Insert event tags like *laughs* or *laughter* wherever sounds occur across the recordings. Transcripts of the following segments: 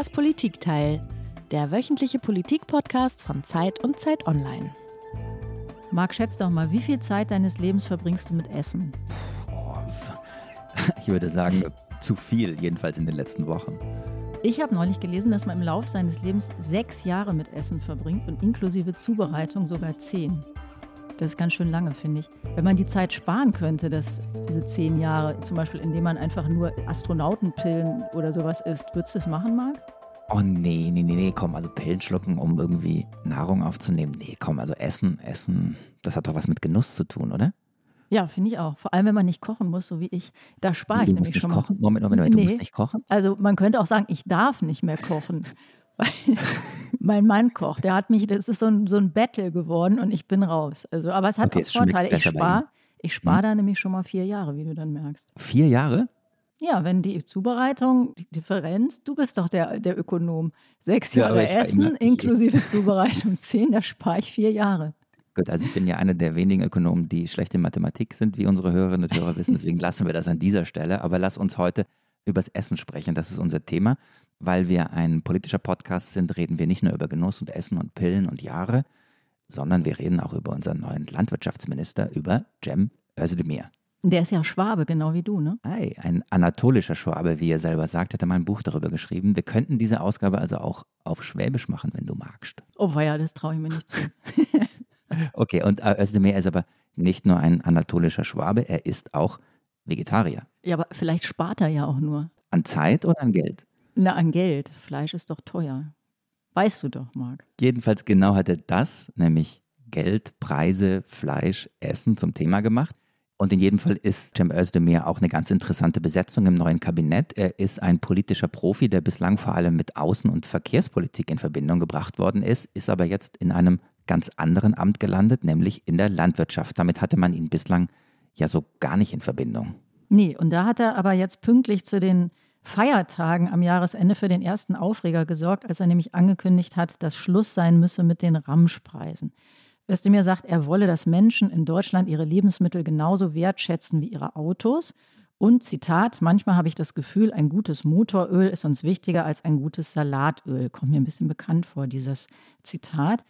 Das Politikteil, der wöchentliche Politik-Podcast von Zeit und Zeit Online. Marc, schätz doch mal, wie viel Zeit deines Lebens verbringst du mit Essen? *laughs* Ich würde sagen, zu viel, jedenfalls in den letzten Wochen. Ich habe neulich gelesen, dass man im Lauf seines Lebens sechs Jahre mit Essen verbringt und inklusive Zubereitung sogar zehn. Das ist ganz schön lange, finde ich. Wenn man die Zeit sparen könnte, dass diese zehn Jahre, zum Beispiel indem man einfach nur Astronautenpillen oder sowas isst, würdest du das machen, Marc? Oh nee, nee, nee, nee, komm, also Pillen schlucken, um irgendwie Nahrung aufzunehmen. Nee, komm, also Essen, Essen, das hat doch was mit Genuss zu tun, oder? Ja, finde ich auch. Vor allem, wenn man nicht kochen muss, so wie ich. Da spare ich nämlich schon kochen? Moment, Moment, Moment, nee. du musst nicht kochen? Also man könnte auch sagen, ich darf nicht mehr kochen. *laughs* mein Mann kocht. Der hat mich, das ist so ein, so ein Battle geworden und ich bin raus. Also, aber es hat okay, auch Vorteile. Ich spare ich spar hm. da nämlich schon mal vier Jahre, wie du dann merkst. Vier Jahre? Ja, wenn die Zubereitung, die Differenz, du bist doch der, der Ökonom. Sechs Jahre ja, Essen ich, inklusive *laughs* Zubereitung, zehn, da spare ich vier Jahre. Gut, also ich bin ja einer der wenigen Ökonomen, die schlecht in Mathematik sind, wie unsere Hörerinnen und Hörer wissen. Deswegen lassen wir das an dieser Stelle. Aber lass uns heute übers Essen sprechen. Das ist unser Thema. Weil wir ein politischer Podcast sind, reden wir nicht nur über Genuss und Essen und Pillen und Jahre, sondern wir reden auch über unseren neuen Landwirtschaftsminister, über Cem Özdemir. Der ist ja Schwabe, genau wie du, ne? Ei, ein anatolischer Schwabe, wie er selber sagt, hat er mal ein Buch darüber geschrieben. Wir könnten diese Ausgabe also auch auf Schwäbisch machen, wenn du magst. Oh, ja, das traue ich mir nicht zu. *laughs* *laughs* okay, und äh, Özdemir ist aber nicht nur ein anatolischer Schwabe, er ist auch Vegetarier. Ja, aber vielleicht spart er ja auch nur. An Zeit oder an Geld? Na, an Geld. Fleisch ist doch teuer. Weißt du doch, Marc. Jedenfalls genau hat er das, nämlich Geld, Preise, Fleisch, Essen zum Thema gemacht. Und in jedem Fall ist Cem Özdemir auch eine ganz interessante Besetzung im neuen Kabinett. Er ist ein politischer Profi, der bislang vor allem mit Außen- und Verkehrspolitik in Verbindung gebracht worden ist, ist aber jetzt in einem ganz anderen Amt gelandet, nämlich in der Landwirtschaft. Damit hatte man ihn bislang ja so gar nicht in Verbindung. Nee, und da hat er aber jetzt pünktlich zu den Feiertagen am Jahresende für den ersten Aufreger gesorgt, als er nämlich angekündigt hat, dass Schluss sein müsse mit den Ramschpreisen. Özdemir sagt, er wolle, dass Menschen in Deutschland ihre Lebensmittel genauso wertschätzen wie ihre Autos. Und Zitat, manchmal habe ich das Gefühl, ein gutes Motoröl ist uns wichtiger als ein gutes Salatöl. Kommt mir ein bisschen bekannt vor, dieses Zitat.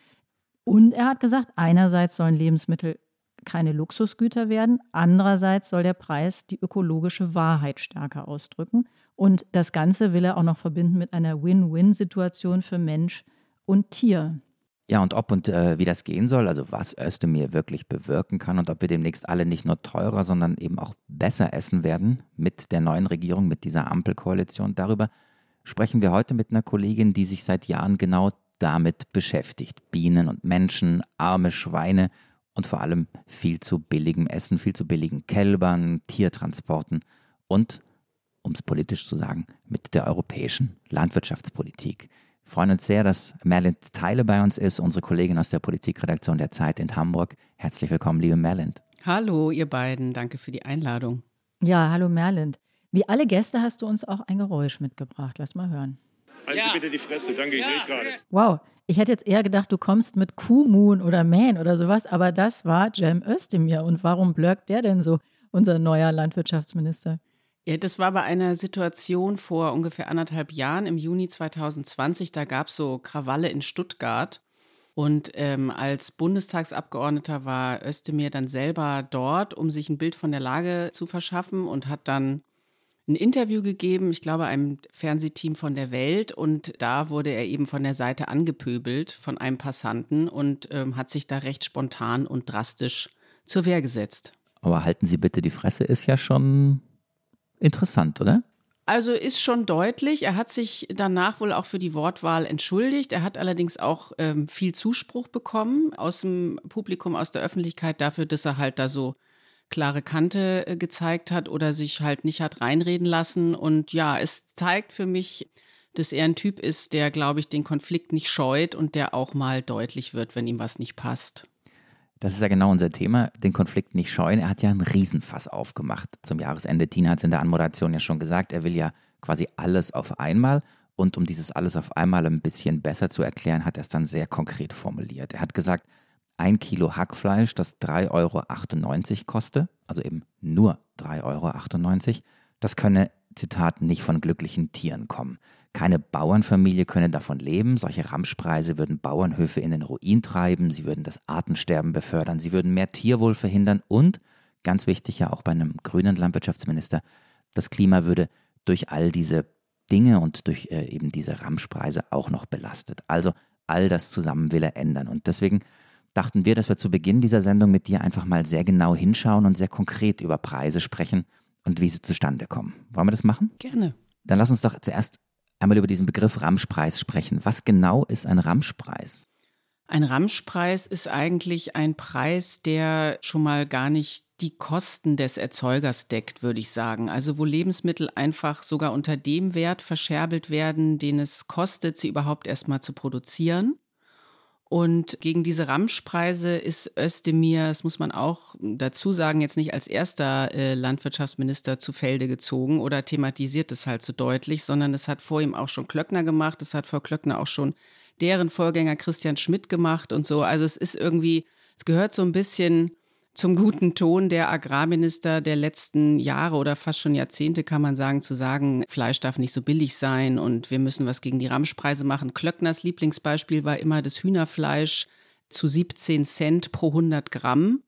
Und er hat gesagt, einerseits sollen Lebensmittel keine Luxusgüter werden, andererseits soll der Preis die ökologische Wahrheit stärker ausdrücken. Und das Ganze will er auch noch verbinden mit einer Win-Win-Situation für Mensch und Tier. Ja, und ob und äh, wie das gehen soll, also was Özdemir wirklich bewirken kann und ob wir demnächst alle nicht nur teurer, sondern eben auch besser essen werden mit der neuen Regierung, mit dieser Ampelkoalition, darüber sprechen wir heute mit einer Kollegin, die sich seit Jahren genau damit beschäftigt. Bienen und Menschen, arme Schweine und vor allem viel zu billigem Essen, viel zu billigen Kälbern, Tiertransporten und, um es politisch zu sagen, mit der europäischen Landwirtschaftspolitik freuen uns sehr, dass Merlin Teile bei uns ist, unsere Kollegin aus der Politikredaktion der Zeit in Hamburg. Herzlich willkommen, liebe Merlin. Hallo, ihr beiden. Danke für die Einladung. Ja, hallo Merlin. Wie alle Gäste hast du uns auch ein Geräusch mitgebracht. Lass mal hören. Halten ja. Sie bitte die Fresse, danke, ich ja. gerade. Wow, ich hätte jetzt eher gedacht, du kommst mit Kuhmoon oder Mähen oder sowas, aber das war Cem Özdemir. Und warum blöckt der denn so, unser neuer Landwirtschaftsminister? Ja, das war bei einer Situation vor ungefähr anderthalb Jahren, im Juni 2020. Da gab es so Krawalle in Stuttgart. Und ähm, als Bundestagsabgeordneter war Özdemir dann selber dort, um sich ein Bild von der Lage zu verschaffen und hat dann ein Interview gegeben, ich glaube, einem Fernsehteam von der Welt. Und da wurde er eben von der Seite angepöbelt von einem Passanten und ähm, hat sich da recht spontan und drastisch zur Wehr gesetzt. Aber halten Sie bitte die Fresse, ist ja schon Interessant, oder? Also ist schon deutlich. Er hat sich danach wohl auch für die Wortwahl entschuldigt. Er hat allerdings auch ähm, viel Zuspruch bekommen aus dem Publikum, aus der Öffentlichkeit dafür, dass er halt da so klare Kante äh, gezeigt hat oder sich halt nicht hat reinreden lassen. Und ja, es zeigt für mich, dass er ein Typ ist, der, glaube ich, den Konflikt nicht scheut und der auch mal deutlich wird, wenn ihm was nicht passt. Das ist ja genau unser Thema, den Konflikt nicht scheuen. Er hat ja einen Riesenfass aufgemacht zum Jahresende. Tina hat es in der Anmoderation ja schon gesagt, er will ja quasi alles auf einmal. Und um dieses alles auf einmal ein bisschen besser zu erklären, hat er es dann sehr konkret formuliert. Er hat gesagt, ein Kilo Hackfleisch, das 3,98 Euro koste, also eben nur 3,98 Euro, das könne Zitat, nicht von glücklichen Tieren kommen. Keine Bauernfamilie könne davon leben. Solche Ramschpreise würden Bauernhöfe in den Ruin treiben, sie würden das Artensterben befördern, sie würden mehr Tierwohl verhindern und, ganz wichtig ja auch bei einem grünen Landwirtschaftsminister, das Klima würde durch all diese Dinge und durch äh, eben diese Ramschpreise auch noch belastet. Also all das zusammen will er ändern. Und deswegen dachten wir, dass wir zu Beginn dieser Sendung mit dir einfach mal sehr genau hinschauen und sehr konkret über Preise sprechen und wie sie zustande kommen. Wollen wir das machen? Gerne. Dann lass uns doch zuerst einmal über diesen Begriff Ramschpreis sprechen. Was genau ist ein Ramschpreis? Ein Ramschpreis ist eigentlich ein Preis, der schon mal gar nicht die Kosten des Erzeugers deckt, würde ich sagen. Also wo Lebensmittel einfach sogar unter dem Wert verscherbelt werden, den es kostet, sie überhaupt erstmal zu produzieren. Und gegen diese Ramschpreise ist Özdemir, das muss man auch dazu sagen, jetzt nicht als erster äh, Landwirtschaftsminister zu Felde gezogen oder thematisiert es halt so deutlich, sondern es hat vor ihm auch schon Klöckner gemacht, es hat vor Klöckner auch schon deren Vorgänger Christian Schmidt gemacht und so. Also es ist irgendwie, es gehört so ein bisschen zum guten Ton der Agrarminister der letzten Jahre oder fast schon Jahrzehnte, kann man sagen, zu sagen, Fleisch darf nicht so billig sein und wir müssen was gegen die Ramschpreise machen. Klöckners Lieblingsbeispiel war immer das Hühnerfleisch zu 17 Cent pro 100 Gramm.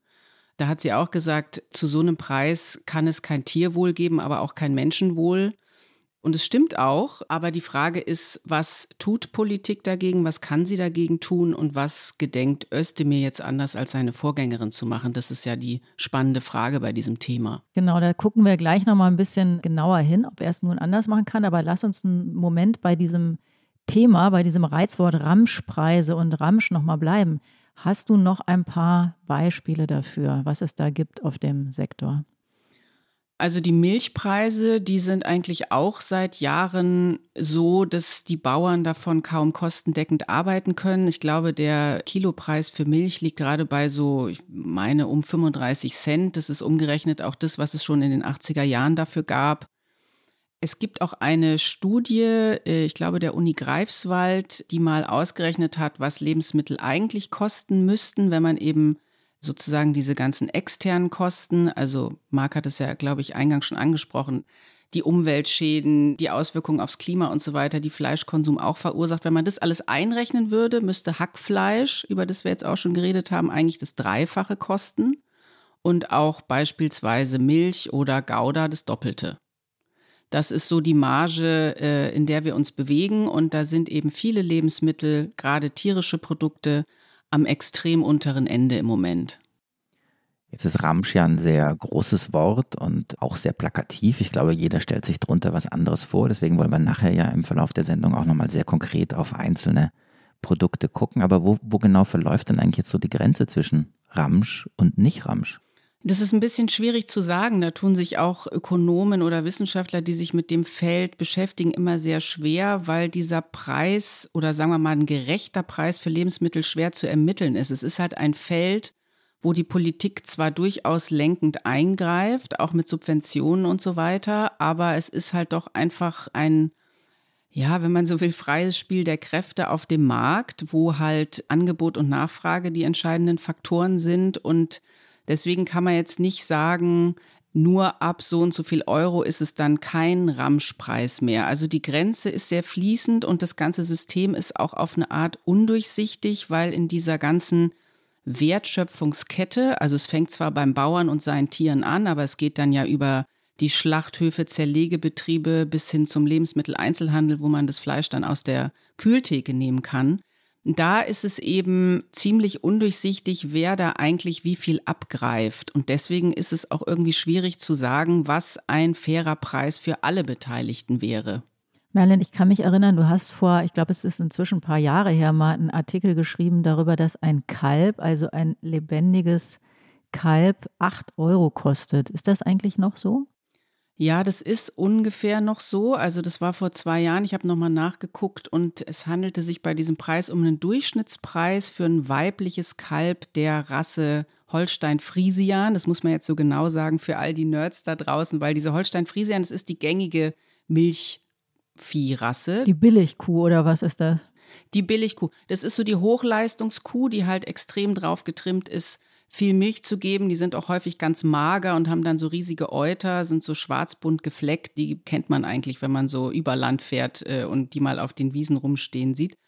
Da hat sie auch gesagt, zu so einem Preis kann es kein Tierwohl geben, aber auch kein Menschenwohl. Und es stimmt auch, aber die Frage ist, was tut Politik dagegen, was kann sie dagegen tun und was gedenkt Özdemir jetzt anders als seine Vorgängerin zu machen? Das ist ja die spannende Frage bei diesem Thema. Genau, da gucken wir gleich nochmal ein bisschen genauer hin, ob er es nun anders machen kann. Aber lass uns einen Moment bei diesem Thema, bei diesem Reizwort Ramschpreise und Ramsch nochmal bleiben. Hast du noch ein paar Beispiele dafür, was es da gibt auf dem Sektor? Also die Milchpreise, die sind eigentlich auch seit Jahren so, dass die Bauern davon kaum kostendeckend arbeiten können. Ich glaube, der Kilopreis für Milch liegt gerade bei so, ich meine, um 35 Cent. Das ist umgerechnet auch das, was es schon in den 80er Jahren dafür gab. Es gibt auch eine Studie, äh, ich glaube, der Uni Greifswald, die mal ausgerechnet hat, was Lebensmittel eigentlich kosten müssten, wenn man eben sozusagen diese ganzen externen Kosten, also Marc hat es ja, glaube ich, eingangs schon angesprochen, die Umweltschäden, die Auswirkungen aufs Klima und so weiter, die Fleischkonsum auch verursacht. Wenn man das alles einrechnen würde, müsste Hackfleisch, über das wir jetzt auch schon geredet haben, eigentlich das Dreifache kosten und auch beispielsweise Milch oder Gouda das Doppelte. Das ist so die Marge, äh, in der wir uns bewegen und da sind eben viele Lebensmittel, gerade tierische Produkte, am extrem unteren Ende im Moment. Jetzt ist Ramsch ja ein sehr großes Wort und auch sehr plakativ. Ich glaube, jeder stellt sich darunter was anderes vor. Deswegen wollen wir nachher ja im Verlauf der Sendung auch nochmal sehr konkret auf einzelne Produkte gucken. Aber wo, wo genau verläuft denn eigentlich jetzt so die Grenze zwischen Ramsch und nicht Ramsch? Das ist ein bisschen schwierig zu sagen. Da tun sich auch Ökonomen oder Wissenschaftler, die sich mit dem Feld beschäftigen, immer sehr schwer, weil dieser Preis oder sagen wir mal ein gerechter Preis für Lebensmittel schwer zu ermitteln ist. Es ist halt ein Feld, wo die Politik zwar durchaus lenkend eingreift, auch mit Subventionen und so weiter, aber es ist halt doch einfach ein ja, wenn man so will, freies Spiel der Kräfte auf dem Markt, wo halt Angebot und Nachfrage die entscheidenden Faktoren sind und Deswegen kann man jetzt nicht sagen, nur ab so und so viel Euro ist es dann kein Ramschpreis mehr. Also die Grenze ist sehr fließend und das ganze System ist auch auf eine Art undurchsichtig, weil in dieser ganzen Wertschöpfungskette, also es fängt zwar beim Bauern und seinen Tieren an, aber es geht dann ja über die Schlachthöfe, Zerlegebetriebe bis hin zum Lebensmitteleinzelhandel, wo man das Fleisch dann aus der Kühltheke nehmen kann. Da ist es eben ziemlich undurchsichtig, wer da eigentlich wie viel abgreift. Und deswegen ist es auch irgendwie schwierig zu sagen, was ein fairer Preis für alle Beteiligten wäre. Merlin, ich kann mich erinnern, du hast vor, ich glaube, es ist inzwischen ein paar Jahre her, mal einen Artikel geschrieben darüber, dass ein Kalb, also ein lebendiges Kalb, acht Euro kostet. Ist das eigentlich noch so? Ja, das ist ungefähr noch so. Also das war vor zwei Jahren. Ich habe nochmal nachgeguckt und es handelte sich bei diesem Preis um einen Durchschnittspreis für ein weibliches Kalb der Rasse Holstein-Friesian. Das muss man jetzt so genau sagen für all die Nerds da draußen, weil diese Holstein-Friesian, das ist die gängige Milchviehrasse. Die Billigkuh oder was ist das? Die Billigkuh. Das ist so die Hochleistungskuh, die halt extrem drauf getrimmt ist, viel Milch zu geben. Die sind auch häufig ganz mager und haben dann so riesige Euter, sind so schwarzbunt gefleckt. Die kennt man eigentlich, wenn man so über Land fährt äh, und die mal auf den Wiesen rumstehen sieht.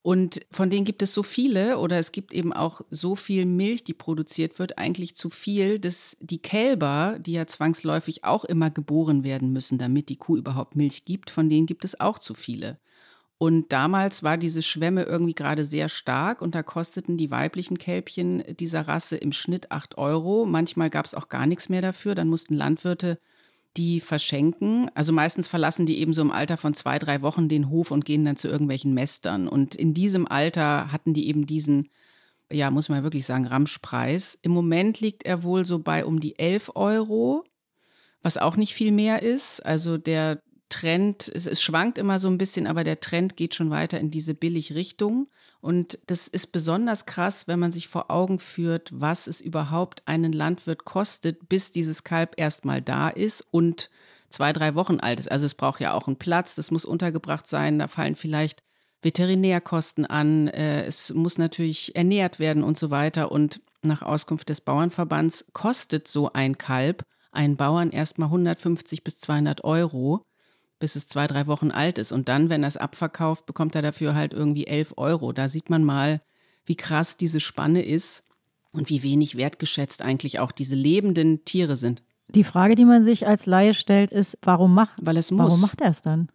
Und von denen gibt es so viele oder es gibt eben auch so viel Milch, die produziert wird, eigentlich zu viel, dass die Kälber, die ja zwangsläufig auch immer geboren werden müssen, damit die Kuh überhaupt Milch gibt, von denen gibt es auch zu viele. Und damals war diese Schwemme irgendwie gerade sehr stark und da kosteten die weiblichen Kälbchen dieser Rasse im Schnitt 8 Euro. Manchmal gab es auch gar nichts mehr dafür. Dann mussten Landwirte die verschenken. Also meistens verlassen die eben so im Alter von zwei, drei Wochen den Hof und gehen dann zu irgendwelchen Mästern. Und in diesem Alter hatten die eben diesen, ja, muss man wirklich sagen, Ramschpreis. Im Moment liegt er wohl so bei um die 11 Euro, was auch nicht viel mehr ist. Also der Trend, es, es, schwankt immer so ein bisschen, aber der Trend geht schon weiter in diese Billig-Richtung. Und das ist besonders krass, wenn man sich vor Augen führt, was es überhaupt einen Landwirt kostet, bis dieses Kalb erstmal da ist und zwei, drei Wochen alt ist. Also es braucht ja auch einen Platz, das muss untergebracht sein, da fallen vielleicht Veterinärkosten an, äh, es muss natürlich ernährt werden und so weiter. Und nach Auskunft des Bauernverbands kostet so ein Kalb einen Bauern erstmal 150 bis 200 Euro bis es zwei, drei Wochen alt ist. Und dann, wenn er es abverkauft, bekommt er dafür halt irgendwie elf Euro. Da sieht man mal, wie krass diese Spanne ist und wie wenig wertgeschätzt eigentlich auch diese lebenden Tiere sind. Die Frage, die man sich als Laie stellt, ist, warum macht, Weil es muss. warum macht er es dann?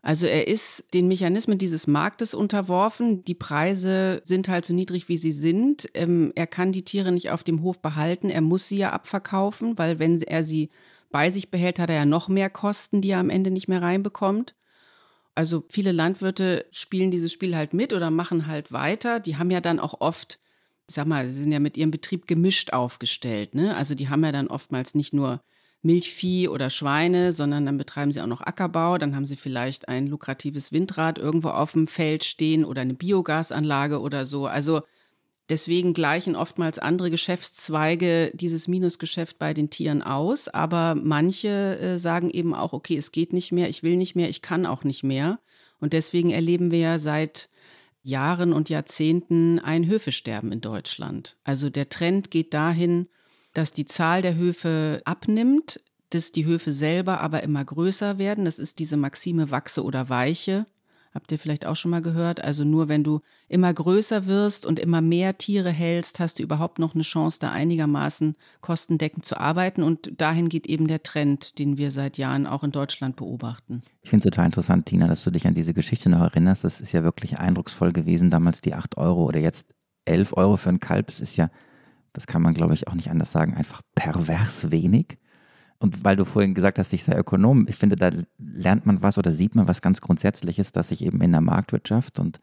Also er ist den Mechanismen dieses Marktes unterworfen. Die Preise sind halt so niedrig, wie sie sind. Ähm, er kann die Tiere nicht auf dem Hof behalten. Er muss sie ja abverkaufen, weil wenn er sie bei sich behält, hat er ja noch mehr Kosten, die er am Ende nicht mehr reinbekommt. Also viele Landwirte spielen dieses Spiel halt mit oder machen halt weiter. Die haben ja dann auch oft, ich sag mal, sie sind ja mit ihrem Betrieb gemischt aufgestellt. Ne? Also die haben ja dann oftmals nicht nur Milchvieh oder Schweine, sondern dann betreiben sie auch noch Ackerbau. Dann haben sie vielleicht ein lukratives Windrad irgendwo auf dem Feld stehen oder eine Biogasanlage oder so. Also Deswegen gleichen oftmals andere Geschäftszweige dieses Minusgeschäft bei den Tieren aus. Aber manche äh, sagen eben auch, okay, es geht nicht mehr, ich will nicht mehr, ich kann auch nicht mehr. Und deswegen erleben wir ja seit Jahren und Jahrzehnten ein Höfesterben in Deutschland. Also der Trend geht dahin, dass die Zahl der Höfe abnimmt, dass die Höfe selber aber immer größer werden. Das ist diese Maxime wachse oder weiche. Habt ihr vielleicht auch schon mal gehört? Also nur wenn du immer größer wirst und immer mehr Tiere hältst, hast du überhaupt noch eine Chance, da einigermaßen kostendeckend zu arbeiten. Und dahin geht eben der Trend, den wir seit Jahren auch in Deutschland beobachten. Ich finde es total interessant, Tina, dass du dich an diese Geschichte noch erinnerst. Das ist ja wirklich eindrucksvoll gewesen, damals die 8 Euro oder jetzt 11 Euro für ein Kalb. Das ist ja, das kann man glaube ich auch nicht anders sagen, einfach pervers wenig. Und weil du vorhin gesagt hast, ich sei Ökonom, ich finde, da lernt man was oder sieht man was ganz Grundsätzliches, dass sich eben in der Marktwirtschaft und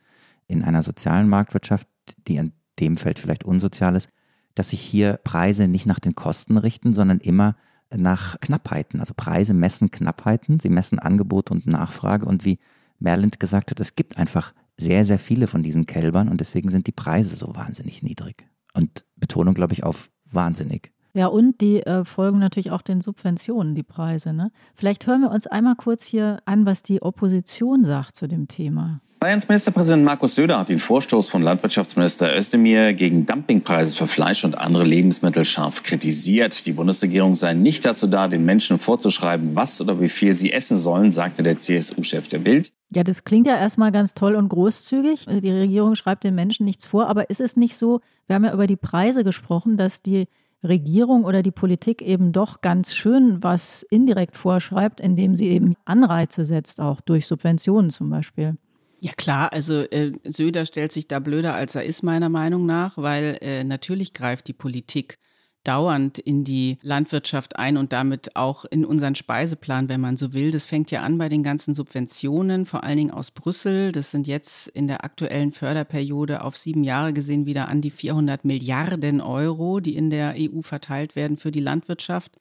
in einer sozialen Marktwirtschaft, die in dem Feld vielleicht unsozial ist, dass sich hier Preise nicht nach den Kosten richten, sondern immer nach Knappheiten. Also Preise messen Knappheiten, sie messen Angebot und Nachfrage. Und wie Merlind gesagt hat, es gibt einfach sehr, sehr viele von diesen Kälbern und deswegen sind die Preise so wahnsinnig niedrig. Und Betonung, glaube ich, auf wahnsinnig. Ja, und die äh, folgen natürlich auch den Subventionen, die Preise. Ne? Vielleicht hören wir uns einmal kurz hier an, was die Opposition sagt zu dem Thema. Bayerns Ministerpräsident Markus Söder hat den Vorstoß von Landwirtschaftsminister Özdemir gegen Dumpingpreise für Fleisch und andere Lebensmittel scharf kritisiert. Die Bundesregierung sei nicht dazu da, den Menschen vorzuschreiben, was oder wie viel sie essen sollen, sagte der CSU-Chef der Bild. Ja, das klingt ja erstmal ganz toll und großzügig. Die Regierung schreibt den Menschen nichts vor, aber ist es nicht so, wir haben ja über die Preise gesprochen, dass die Regierung oder die Politik eben doch ganz schön was indirekt vorschreibt, indem sie eben Anreize setzt, auch durch Subventionen zum Beispiel. Ja klar, also äh, Söder stellt sich da blöder, als er ist, meiner Meinung nach, weil äh, natürlich greift die Politik dauernd in die Landwirtschaft ein und damit auch in unseren Speiseplan, wenn man so will. Das fängt ja an bei den ganzen Subventionen, vor allen Dingen aus Brüssel. Das sind jetzt in der aktuellen Förderperiode auf sieben Jahre gesehen wieder an die 400 Milliarden Euro, die in der EU verteilt werden für die Landwirtschaft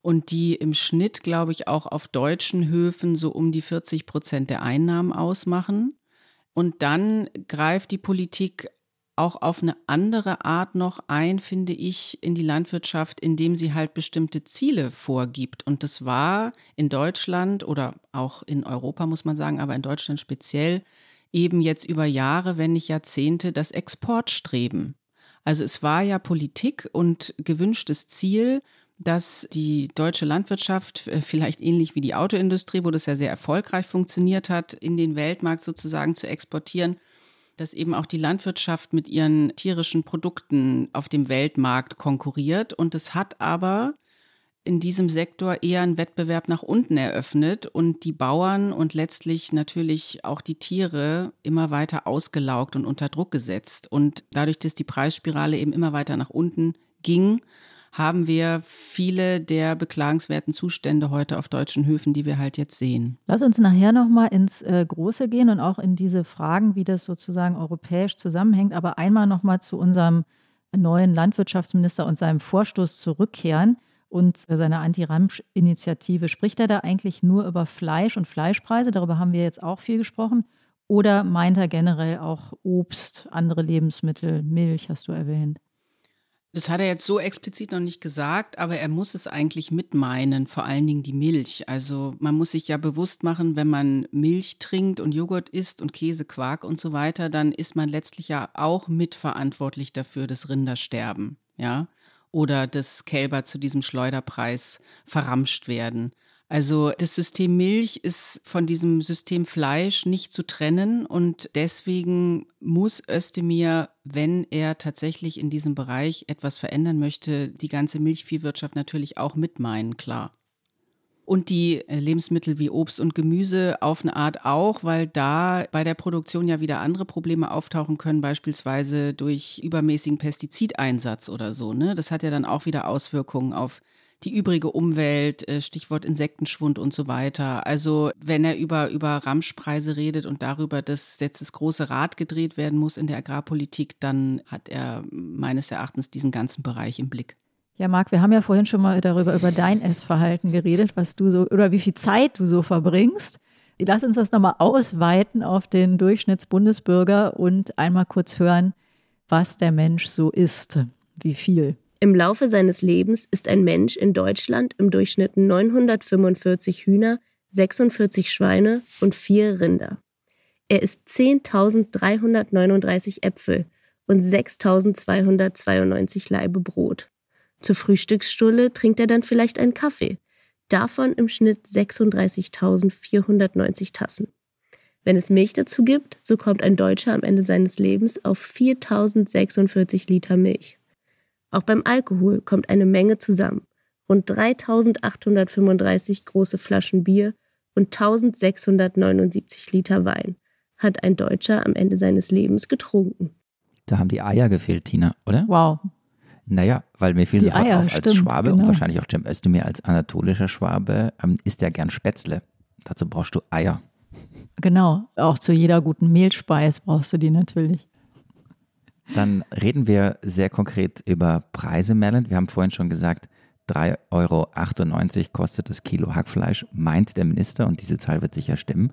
und die im Schnitt, glaube ich, auch auf deutschen Höfen so um die 40 Prozent der Einnahmen ausmachen. Und dann greift die Politik auch auf eine andere Art noch ein, finde ich, in die Landwirtschaft, indem sie halt bestimmte Ziele vorgibt. Und das war in Deutschland oder auch in Europa, muss man sagen, aber in Deutschland speziell eben jetzt über Jahre, wenn nicht Jahrzehnte, das Exportstreben. Also es war ja Politik und gewünschtes Ziel, dass die deutsche Landwirtschaft, äh, vielleicht ähnlich wie die Autoindustrie, wo das ja sehr erfolgreich funktioniert hat, in den Weltmarkt sozusagen zu exportieren, dass eben auch die Landwirtschaft mit ihren tierischen Produkten auf dem Weltmarkt konkurriert. Und es hat aber in diesem Sektor eher einen Wettbewerb nach unten eröffnet und die Bauern und letztlich natürlich auch die Tiere immer weiter ausgelaugt und unter Druck gesetzt. Und dadurch, dass die Preisspirale eben immer weiter nach unten ging, haben wir viele der beklagenswerten Zustände heute auf deutschen Höfen, die wir halt jetzt sehen. Lass uns nachher nochmal ins äh, Große gehen und auch in diese Fragen, wie das sozusagen europäisch zusammenhängt. Aber einmal nochmal zu unserem neuen Landwirtschaftsminister und seinem Vorstoß zurückkehren und seiner Anti-Ramsch-Initiative. Spricht er da eigentlich nur über Fleisch und Fleischpreise? Darüber haben wir jetzt auch viel gesprochen. Oder meint er generell auch Obst, andere Lebensmittel, Milch, hast du erwähnt? Das hat er jetzt so explizit noch nicht gesagt, aber er muss es eigentlich mitmeinen, vor allen Dingen die Milch. Also man muss sich ja bewusst machen, wenn man Milch trinkt und Joghurt isst und Käse, Quark und so weiter, dann ist man letztlich ja auch mitverantwortlich dafür, dass Rinder sterben, ja, oder dass Kälber zu diesem Schleuderpreis verramscht werden. Also das System Milch ist von diesem System Fleisch nicht zu trennen und deswegen muss Özdemir, wenn er tatsächlich in diesem Bereich etwas verändern möchte, die ganze Milchviehwirtschaft natürlich auch mitmeinen, klar. Und die äh, Lebensmittel wie Obst und Gemüse auf eine Art auch, weil da bei der Produktion ja wieder andere Probleme auftauchen können, beispielsweise durch übermäßigen Pestizideinsatz oder so. Ne? Das hat ja dann auch wieder Auswirkungen auf die übrige Umwelt, äh, Stichwort Insektenschwund und so weiter. Also wenn er über, über Ramschpreise redet und darüber, dass jetzt das große Rad gedreht werden muss in der Agrarpolitik, dann hat er meines Erachtens diesen ganzen Bereich im Blick. Ja, Marc, wir haben ja vorhin schon mal darüber, über dein Essverhalten geredet, was du so, oder wie viel Zeit du so verbringst. Lass uns das nochmal ausweiten auf den Durchschnittsbundesbürger und einmal kurz hören, was der Mensch so isst. Wie viel? Im Laufe seines Lebens ist ein Mensch in Deutschland im Durchschnitt 945 Hühner, 46 Schweine und 4 Rinder. Er isst 10.339 Äpfel und 6.292 Laibe Brot. Zur Frühstücksstulle trinkt er dann vielleicht einen Kaffee. Davon im Schnitt 36.490 Tassen. Wenn es Milch dazu gibt, so kommt ein Deutscher am Ende seines Lebens auf 4.046 Liter Milch. Auch beim Alkohol kommt eine Menge zusammen. Rund 3835 große Flaschen Bier und 1679 Liter Wein hat ein Deutscher am Ende seines Lebens getrunken. Da haben die Eier gefehlt, Tina, oder? Wow. Naja, weil mir fiel die sofort Eier, auf als stimmt, Schwabe genau. und wahrscheinlich auch Cem Özdemir als anatolischer Schwabe ähm, isst ja gern Spätzle. Dazu brauchst du Eier. Genau, auch zu jeder guten Mehlspeis brauchst du die natürlich. Dann reden wir sehr konkret über Preise, Merlin. Wir haben vorhin schon gesagt, 3,98 Euro kostet das Kilo Hackfleisch, meint der Minister, und diese Zahl wird sicher stimmen.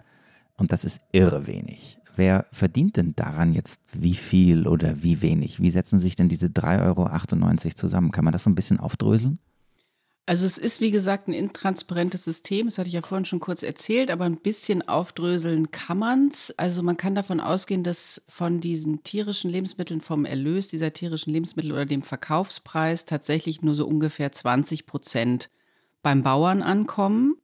Und das ist irre wenig. Wer verdient denn daran jetzt wie viel oder wie wenig? Wie setzen sich denn diese 3,98 Euro zusammen? Kann man das so ein bisschen aufdröseln? Also es ist, wie gesagt, ein intransparentes System. Das hatte ich ja vorhin schon kurz erzählt, aber ein bisschen aufdröseln kann man's. Also man kann davon ausgehen, dass von diesen tierischen Lebensmitteln, vom Erlös dieser tierischen Lebensmittel oder dem Verkaufspreis tatsächlich nur so ungefähr 20 Prozent beim Bauern ankommen.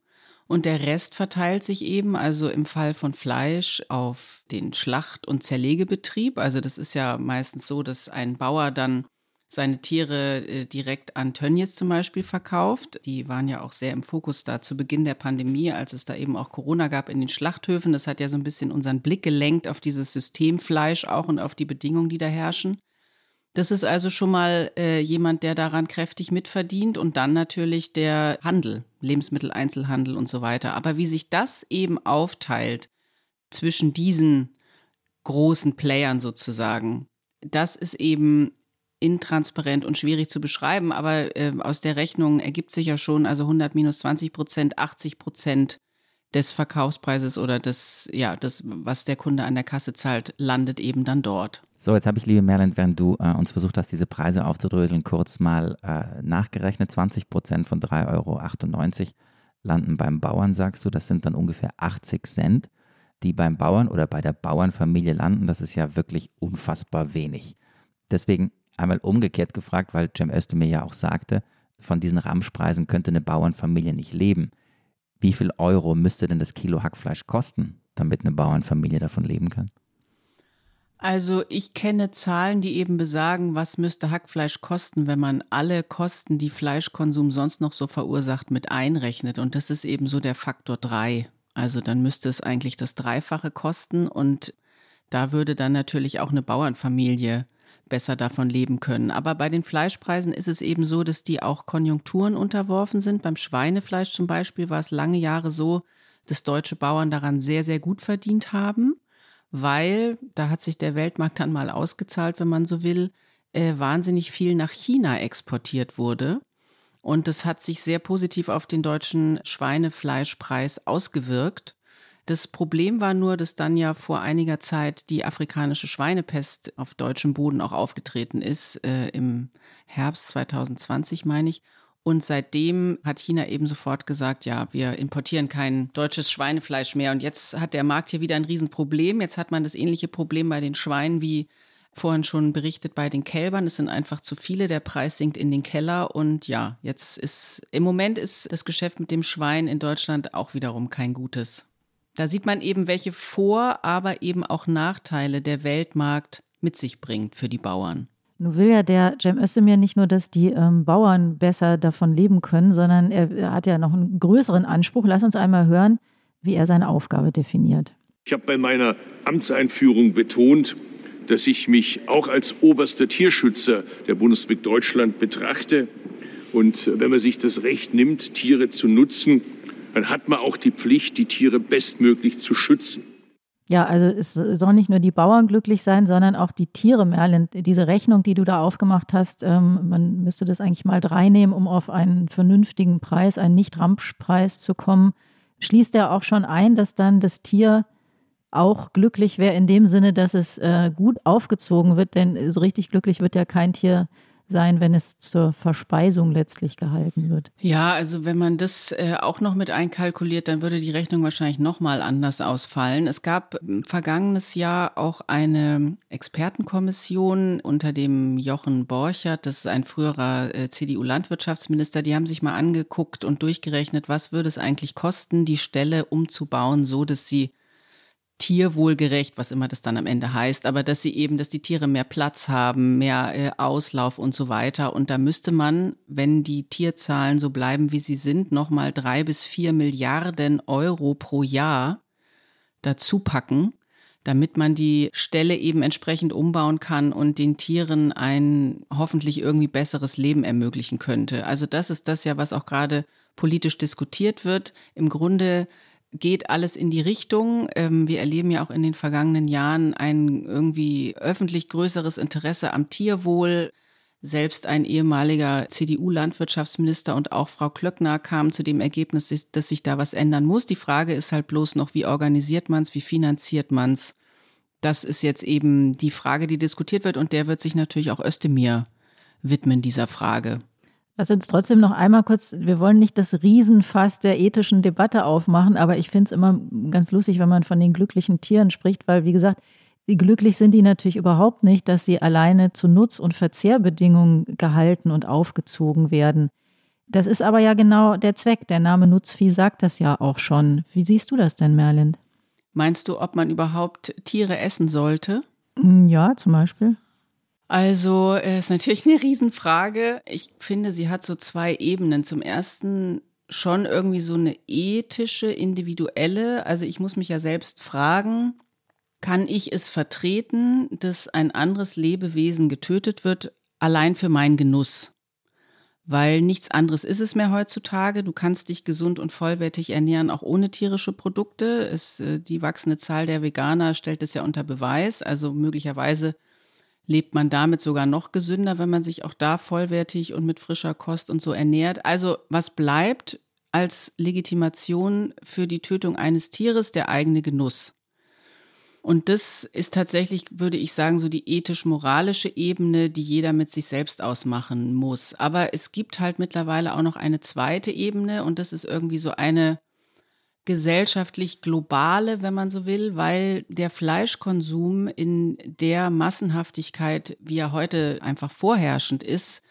Und der Rest verteilt sich eben, also im Fall von Fleisch, auf den Schlacht- und Zerlegebetrieb. Also das ist ja meistens so, dass ein Bauer dann seine Tiere äh, direkt an Tönnies zum Beispiel verkauft. Die waren ja auch sehr im Fokus da zu Beginn der Pandemie, als es da eben auch Corona gab in den Schlachthöfen. Das hat ja so ein bisschen unseren Blick gelenkt auf dieses Systemfleisch auch und auf die Bedingungen, die da herrschen. Das ist also schon mal äh, jemand, der daran kräftig mitverdient und dann natürlich der Handel, Lebensmitteleinzelhandel und so weiter. Aber wie sich das eben aufteilt zwischen diesen großen Playern sozusagen, das ist eben intransparent und schwierig zu beschreiben, aber äh, aus der Rechnung ergibt sich ja schon, also 100 minus 20 Prozent, 80 Prozent des Verkaufspreises oder des, ja, das, was der Kunde an der Kasse zahlt, landet eben dann dort. So, jetzt habe ich, liebe Merlin, während du äh, uns versucht hast, diese Preise aufzudröseln, kurz mal äh, nachgerechnet. 20 Prozent von 3,98 Euro landen beim Bauern, sagst du. Das sind dann ungefähr 80 Cent, die beim Bauern oder bei der Bauernfamilie landen. Das ist ja wirklich unfassbar wenig. Deswegen einmal umgekehrt gefragt, weil Cem Özdemir ja auch sagte, von diesen Ramschpreisen könnte eine Bauernfamilie nicht leben. Wie viel Euro müsste denn das Kilo Hackfleisch kosten, damit eine Bauernfamilie davon leben kann? Also ich kenne Zahlen, die eben besagen, was müsste Hackfleisch kosten, wenn man alle Kosten, die Fleischkonsum sonst noch so verursacht, mit einrechnet. Und das ist eben so der Faktor drei. Also dann müsste es eigentlich das Dreifache kosten und da würde dann natürlich auch eine Bauernfamilie besser davon leben können. Aber bei den Fleischpreisen ist es eben so, dass die auch Konjunkturen unterworfen sind. Beim Schweinefleisch zum Beispiel war es lange Jahre so, dass deutsche Bauern daran sehr, sehr gut verdient haben weil, da hat sich der Weltmarkt dann mal ausgezahlt, wenn man so will, äh, wahnsinnig viel nach China exportiert wurde. Und das hat sich sehr positiv auf den deutschen Schweinefleischpreis ausgewirkt. Das Problem war nur, dass dann ja vor einiger Zeit die afrikanische Schweinepest auf deutschem Boden auch aufgetreten ist, äh, im Herbst 2020 meine ich. Und seitdem hat China eben sofort gesagt, ja, wir importieren kein deutsches Schweinefleisch mehr. Und jetzt hat der Markt hier wieder ein Riesenproblem. Jetzt hat man das ähnliche Problem bei den Schweinen wie vorhin schon berichtet bei den Kälbern. Es sind einfach zu viele. Der Preis sinkt in den Keller. Und ja, jetzt ist, im Moment ist das Geschäft mit dem Schwein in Deutschland auch wiederum kein gutes. Da sieht man eben, welche Vor-, aber eben auch Nachteile der Weltmarkt mit sich bringt für die Bauern. Nun will ja der Cem Özdemir nicht nur, dass die ähm, Bauern besser davon leben können, sondern er, er hat ja noch einen größeren Anspruch. Lass uns einmal hören, wie er seine Aufgabe definiert. Ich habe bei meiner Amtseinführung betont, dass ich mich auch als oberster Tierschützer der Bundesrepublik Deutschland betrachte. Und wenn man sich das Recht nimmt, Tiere zu nutzen, dann hat man auch die Pflicht, die Tiere bestmöglich zu schützen. Ja, also es soll nicht nur die Bauern glücklich sein, sondern auch die Tiere, Merlin. Diese Rechnung, die du da aufgemacht hast, ähm, man müsste das eigentlich mal drei nehmen, um auf einen vernünftigen Preis, einen Nicht-Ramschpreis zu kommen. Schließt er auch schon ein, dass dann das Tier auch glücklich wäre in dem Sinne, dass es äh, gut aufgezogen wird, denn so richtig glücklich wird ja kein Tier sein, wenn es zur Verspeisung letztlich gehalten wird. Ja, also wenn man das äh, auch noch mit einkalkuliert, dann würde die Rechnung wahrscheinlich noch mal anders ausfallen. Es gab vergangenes Jahr auch eine Expertenkommission unter dem Jochen Borchert, das ist ein früherer äh, CDU-Landwirtschaftsminister, die haben sich mal angeguckt und durchgerechnet, was würde es eigentlich kosten, die Stelle umzubauen, so dass sie tierwohlgerecht, was immer das dann am Ende heißt, aber dass sie eben, dass die Tiere mehr Platz haben, mehr äh, Auslauf und so weiter. Und da müsste man, wenn die Tierzahlen so bleiben, wie sie sind, nochmal drei bis vier Milliarden Euro pro Jahr dazu packen, damit man die Stelle eben entsprechend umbauen kann und den Tieren ein hoffentlich irgendwie besseres Leben ermöglichen könnte. Also das ist das ja, was auch gerade politisch diskutiert wird. Im Grunde geht alles in die Richtung. Ähm, wir erleben ja auch in den vergangenen Jahren ein irgendwie öffentlich größeres Interesse am Tierwohl. Selbst ein ehemaliger CDU-Landwirtschaftsminister und auch Frau Klöckner kamen zu dem Ergebnis, dass sich da was ändern muss. Die Frage ist halt bloß noch, wie organisiert man es, wie finanziert man es. Das ist jetzt eben die Frage, die diskutiert wird und der wird sich natürlich auch Özdemir widmen, dieser Frage. Lass uns trotzdem noch einmal kurz, wir wollen nicht das Riesenfass der ethischen Debatte aufmachen, aber ich finde es immer ganz lustig, wenn man von den glücklichen Tieren spricht, weil, wie gesagt, glücklich sind die natürlich überhaupt nicht, dass sie alleine zu Nutz- und Verzehrbedingungen gehalten und aufgezogen werden. Das ist aber ja genau der Zweck. Der Name Nutzvieh sagt das ja auch schon. Wie siehst du das denn, Merlin? Meinst du, ob man überhaupt Tiere essen sollte? Ja, zum Beispiel. Also äh, ist natürlich eine Riesenfrage. Ich finde, sie hat so zwei Ebenen. Zum ersten schon irgendwie so eine ethische, individuelle. Also ich muss mich ja selbst fragen, kann ich es vertreten, dass ein anderes Lebewesen getötet wird, allein für meinen Genuss? Weil nichts anderes ist es mehr heutzutage. Du kannst dich gesund und vollwertig ernähren, auch ohne tierische Produkte. Es, äh, die wachsende Zahl der Veganer stellt es ja unter Beweis. Also möglicherweise lebt man damit sogar noch gesünder, wenn man sich auch da vollwertig und mit frischer Kost und so ernährt. Also was bleibt als Legitimation für die Tötung eines Tieres? Der eigene Genuss. Und das ist tatsächlich, würde ich sagen, so die ethisch-moralische Ebene, die jeder mit sich selbst ausmachen muss. Aber es gibt halt mittlerweile auch noch eine zweite Ebene und das ist irgendwie so eine gesellschaftlich globale, wenn man so will, weil der Fleischkonsum in der Massenhaftigkeit, wie er heute einfach vorherrschend ist,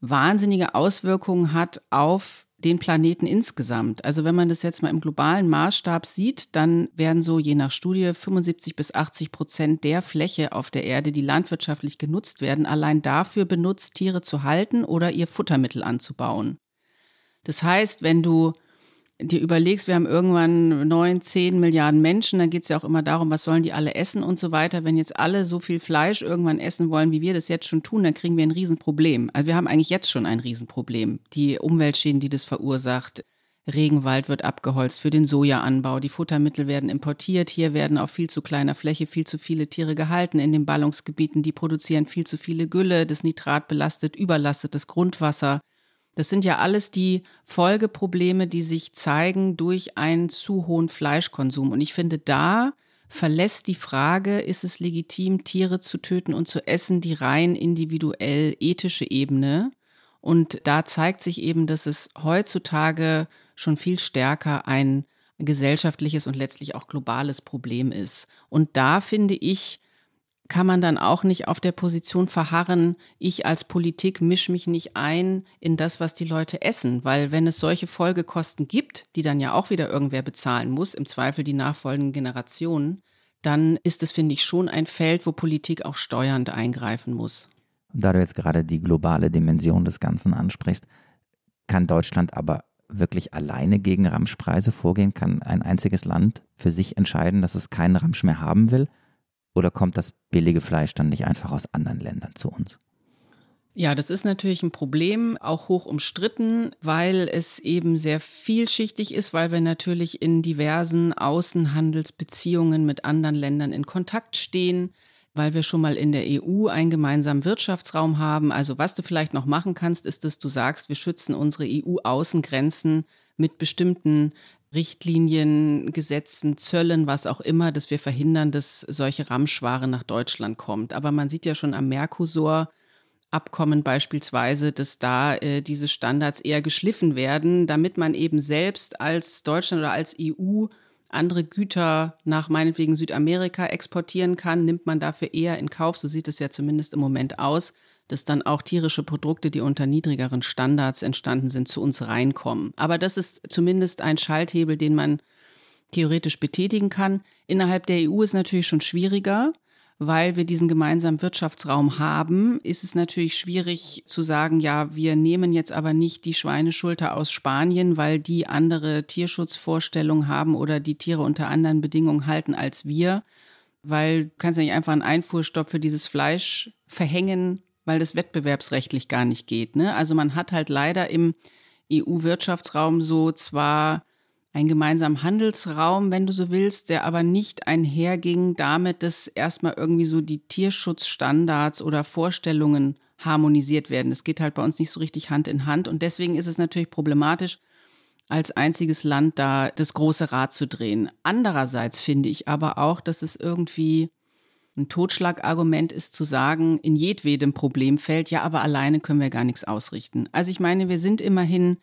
wahnsinnige Auswirkungen hat auf den Planeten insgesamt. Also wenn man das jetzt mal im globalen Maßstab sieht, dann werden so je nach Studie 75 bis 80 Prozent der Fläche auf der Erde, die landwirtschaftlich genutzt werden, allein dafür benutzt, Tiere zu halten oder ihr Futtermittel anzubauen. Das heißt, wenn du dir überlegst, wir haben irgendwann neun, zehn Milliarden Menschen, dann geht es ja auch immer darum, was sollen die alle essen und so weiter. Wenn jetzt alle so viel Fleisch irgendwann essen wollen, wie wir das jetzt schon tun, dann kriegen wir ein Riesenproblem. Also wir haben eigentlich jetzt schon ein Riesenproblem. Die Umweltschäden, die das verursacht. Regenwald wird abgeholzt für den Sojaanbau. Die Futtermittel werden importiert. Hier werden auf viel zu kleiner Fläche viel zu viele Tiere gehalten in den Ballungsgebieten. Die produzieren viel zu viele Gülle. Das Nitrat belastet, überlastet das Grundwasser. Das sind ja alles die Folgeprobleme, die sich zeigen durch einen zu hohen Fleischkonsum. Und ich finde, da verlässt die Frage, ist es legitim, Tiere zu töten und zu essen, die rein individuell ethische Ebene. Und da zeigt sich eben, dass es heutzutage schon viel stärker ein gesellschaftliches und letztlich auch globales Problem ist. Und da finde ich, kann man dann auch nicht auf der Position verharren, ich als Politik mische mich nicht ein in das, was die Leute essen, weil wenn es solche Folgekosten gibt, die dann ja auch wieder irgendwer bezahlen muss, im Zweifel die nachfolgenden Generationen, dann ist es, finde ich, schon ein Feld, wo Politik auch steuernd eingreifen muss. Und da du jetzt gerade die globale Dimension des Ganzen ansprichst, kann Deutschland aber wirklich alleine gegen Ramschpreise vorgehen? Kann ein einziges Land für sich entscheiden, dass es keinen Ramsch mehr haben will? Oder kommt das billige Fleisch dann nicht einfach aus anderen Ländern zu uns? Ja, das ist natürlich ein Problem, auch hoch umstritten, weil es eben sehr vielschichtig ist, weil wir natürlich in diversen Außenhandelsbeziehungen mit anderen Ländern in Kontakt stehen, weil wir schon mal in der EU einen gemeinsamen Wirtschaftsraum haben. Also was du vielleicht noch machen kannst, ist, dass du sagst, wir schützen unsere EU-Außengrenzen mit bestimmten Richtlinien, Gesetzen, Zöllen, was auch immer, dass wir verhindern, dass solche Ramschware nach Deutschland kommt. Aber man sieht ja schon am Mercosur, Abkommen beispielsweise, dass da äh, diese Standards eher geschliffen werden, damit man eben selbst als Deutschland oder als EU andere Güter nach meinetwegen Südamerika exportieren kann, nimmt man dafür eher in Kauf, so sieht es ja zumindest im Moment aus, dass dann auch tierische Produkte, die unter niedrigeren Standards entstanden sind, zu uns reinkommen. Aber das ist zumindest ein Schalthebel, den man theoretisch betätigen kann. Innerhalb der EU ist natürlich schon schwieriger, weil wir diesen gemeinsamen Wirtschaftsraum haben, ist es natürlich schwierig zu sagen, ja, wir nehmen jetzt aber nicht die Schweineschulter aus Spanien, weil die andere Tierschutzvorstellungen haben oder die Tiere unter anderen Bedingungen halten als wir, weil du kannst ja nicht einfach einen Einfuhrstopp für dieses Fleisch verhängen, weil das wettbewerbsrechtlich gar nicht geht. Ne? Also man hat halt leider im EU-Wirtschaftsraum so zwar einen gemeinsamen Handelsraum, wenn du so willst, der aber nicht einherging damit, dass erstmal irgendwie so die Tierschutzstandards oder Vorstellungen harmonisiert werden. Das geht halt bei uns nicht so richtig Hand in Hand und deswegen ist es natürlich problematisch, als einziges Land da das große Rad zu drehen. Andererseits finde ich aber auch, dass es irgendwie ein Totschlagargument ist zu sagen, in jedwedem Problemfeld, ja, aber alleine können wir gar nichts ausrichten. Also ich meine, wir sind immerhin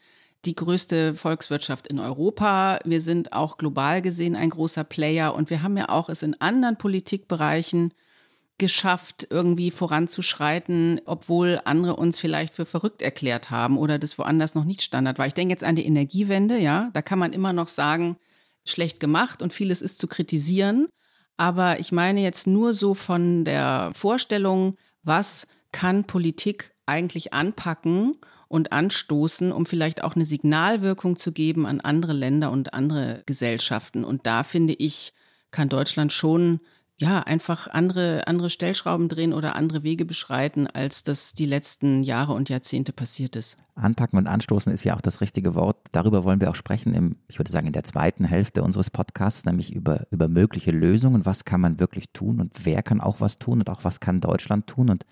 die größte Volkswirtschaft in Europa. Wir sind auch global gesehen ein großer Player und wir haben ja auch es in anderen Politikbereichen geschafft, irgendwie voranzuschreiten, obwohl andere uns vielleicht für verrückt erklärt haben oder das woanders noch nicht Standard war. Ich denke jetzt an die Energiewende, ja, da kann man immer noch sagen, schlecht gemacht und vieles ist zu kritisieren. Aber ich meine jetzt nur so von der Vorstellung, was kann Politik eigentlich anpacken und anstoßen, um vielleicht auch eine Signalwirkung zu geben an andere Länder und andere Gesellschaften. Und da finde ich, kann Deutschland schon ja, einfach andere, andere Stellschrauben drehen oder andere Wege beschreiten, als das die letzten Jahre und Jahrzehnte passiert ist. Anpacken und anstoßen ist ja auch das richtige Wort. Darüber wollen wir auch sprechen, im, ich würde sagen, in der zweiten Hälfte unseres Podcasts, nämlich über, über mögliche Lösungen. Was kann man wirklich tun und wer kann auch was tun und auch was kann Deutschland tun und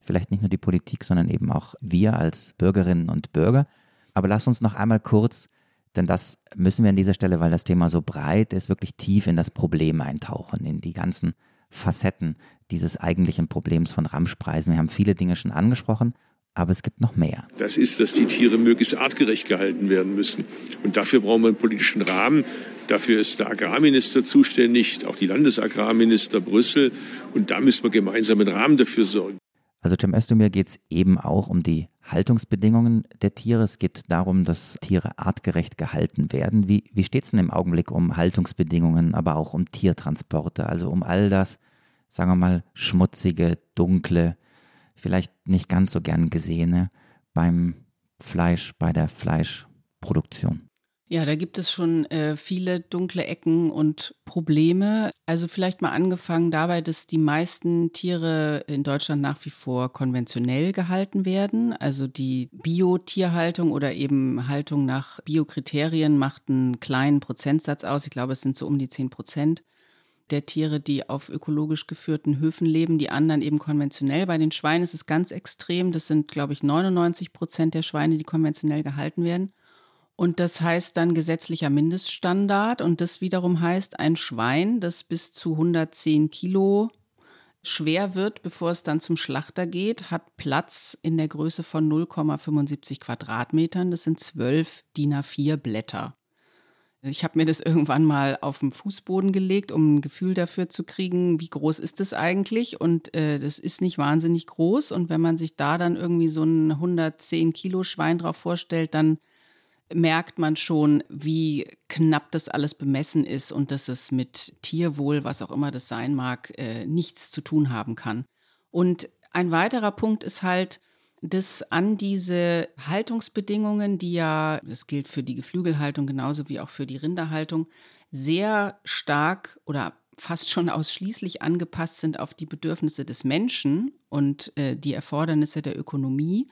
vielleicht nicht nur die Politik, sondern eben auch wir als Bürgerinnen und Bürger. Aber lass uns noch einmal kurz denn das müssen wir an dieser Stelle, weil das Thema so breit ist, wirklich tief in das Problem eintauchen, in die ganzen Facetten dieses eigentlichen Problems von Ramschpreisen. Wir haben viele Dinge schon angesprochen aber es gibt noch mehr. Das ist, dass die Tiere möglichst artgerecht gehalten werden müssen. Und dafür brauchen wir einen politischen Rahmen. Dafür ist der Agrarminister zuständig, auch die Landesagrarminister Brüssel. Und da müssen wir gemeinsam einen Rahmen dafür sorgen. Also Cem Özdemir geht es eben auch um die Haltungsbedingungen der Tiere. Es geht darum, dass Tiere artgerecht gehalten werden. Wie, wie steht es denn im Augenblick um Haltungsbedingungen, aber auch um Tiertransporte, also um all das, sagen wir mal, schmutzige, dunkle, vielleicht nicht ganz so gern gesehene beim Fleisch, bei der Fleischproduktion? Ja, da gibt es schon äh, viele dunkle Ecken und Probleme. Also vielleicht mal angefangen dabei, dass die meisten Tiere in Deutschland nach wie vor konventionell gehalten werden. Also die Bio-Tierhaltung oder eben Haltung nach Biokriterien macht einen kleinen Prozentsatz aus. Ich glaube, es sind so um die 10 Prozent der Tiere, die auf ökologisch geführten Höfen leben, die anderen eben konventionell. Bei den Schweinen ist es ganz extrem. Das sind, glaube ich, 99 Prozent der Schweine, die konventionell gehalten werden. Und das heißt dann gesetzlicher Mindeststandard. Und das wiederum heißt, ein Schwein, das bis zu 110 Kilo schwer wird, bevor es dann zum Schlachter geht, hat Platz in der Größe von 0,75 Quadratmetern. Das sind zwölf DIN A4 Blätter. Ich habe mir das irgendwann mal auf den Fußboden gelegt, um ein Gefühl dafür zu kriegen, wie groß ist das eigentlich. Und äh, das ist nicht wahnsinnig groß. Und wenn man sich da dann irgendwie so ein 110 Kilo Schwein drauf vorstellt, dann merkt man schon, wie knapp das alles bemessen ist und dass es mit Tierwohl, was auch immer das sein mag, äh, nichts zu tun haben kann. Und ein weiterer Punkt ist halt, dass an diese Haltungsbedingungen, die ja, das gilt für die Geflügelhaltung genauso wie auch für die Rinderhaltung, sehr stark oder fast schon *laughs* ausschließlich angepasst sind auf die Bedürfnisse des Menschen und äh, die Erfordernisse der Ökonomie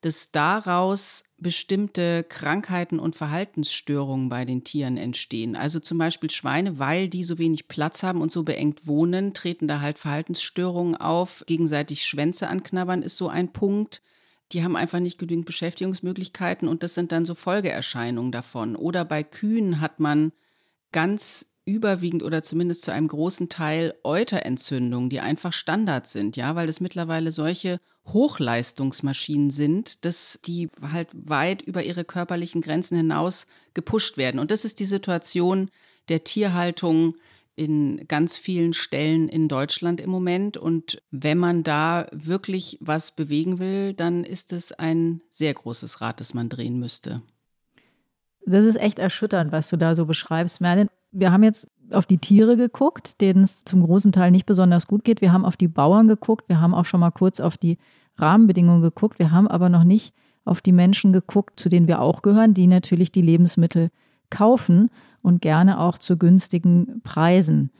dass daraus bestimmte Krankheiten und Verhaltensstörungen bei den Tieren entstehen. Also zum Beispiel Schweine, weil die so wenig Platz haben und so beengt wohnen, treten da halt Verhaltensstörungen auf. Gegenseitig Schwänze anknabbern ist so ein Punkt. Die haben einfach nicht genügend Beschäftigungsmöglichkeiten und das sind dann so Folgeerscheinungen davon. Oder bei Kühen hat man ganz überwiegend oder zumindest zu einem großen Teil Euterentzündungen, die einfach Standard sind, ja, weil es mittlerweile solche Hochleistungsmaschinen sind, dass die halt weit über ihre körperlichen Grenzen hinaus gepusht werden. Und das ist die Situation der Tierhaltung in ganz vielen Stellen in Deutschland im Moment. Und wenn man da wirklich was bewegen will, dann ist es ein sehr großes Rad, das man drehen müsste. Das ist echt erschütternd, was du da so beschreibst, Merlin. Wir haben jetzt auf die Tiere geguckt, denen es zum großen Teil nicht besonders gut geht. Wir haben auf die Bauern geguckt. Wir haben auch schon mal kurz auf die Rahmenbedingungen geguckt. Wir haben aber noch nicht auf die Menschen geguckt, zu denen wir auch gehören, die natürlich die Lebensmittel kaufen und gerne auch zu günstigen Preisen.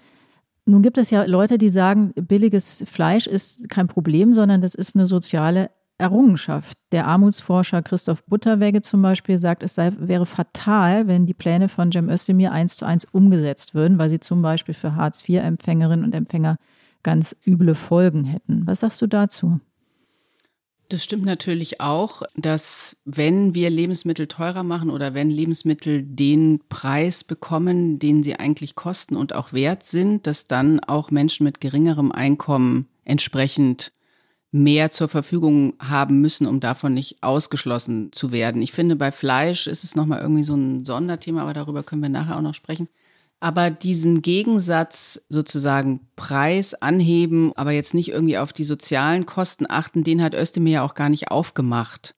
Nun gibt es ja Leute, die sagen, billiges Fleisch ist kein Problem, sondern das ist eine soziale Errungenschaft. Der Armutsforscher Christoph Butterwegge zum Beispiel sagt, es sei, wäre fatal, wenn die Pläne von Cem Özdemir eins zu eins umgesetzt würden, weil sie zum Beispiel für Hartz-IV-Empfängerinnen und Empfänger ganz üble Folgen hätten. Was sagst du dazu? Das stimmt natürlich auch, dass wenn wir Lebensmittel teurer machen oder wenn Lebensmittel den Preis bekommen, den sie eigentlich kosten und auch wert sind, dass dann auch Menschen mit geringerem Einkommen entsprechend mehr zur Verfügung haben müssen, um davon nicht ausgeschlossen zu werden. Ich finde, bei Fleisch ist es nochmal irgendwie so ein Sonderthema, aber darüber können wir nachher auch noch sprechen. Aber diesen Gegensatz sozusagen Preis anheben, aber jetzt nicht irgendwie auf die sozialen Kosten achten, den hat Özdemir ja auch gar nicht aufgemacht.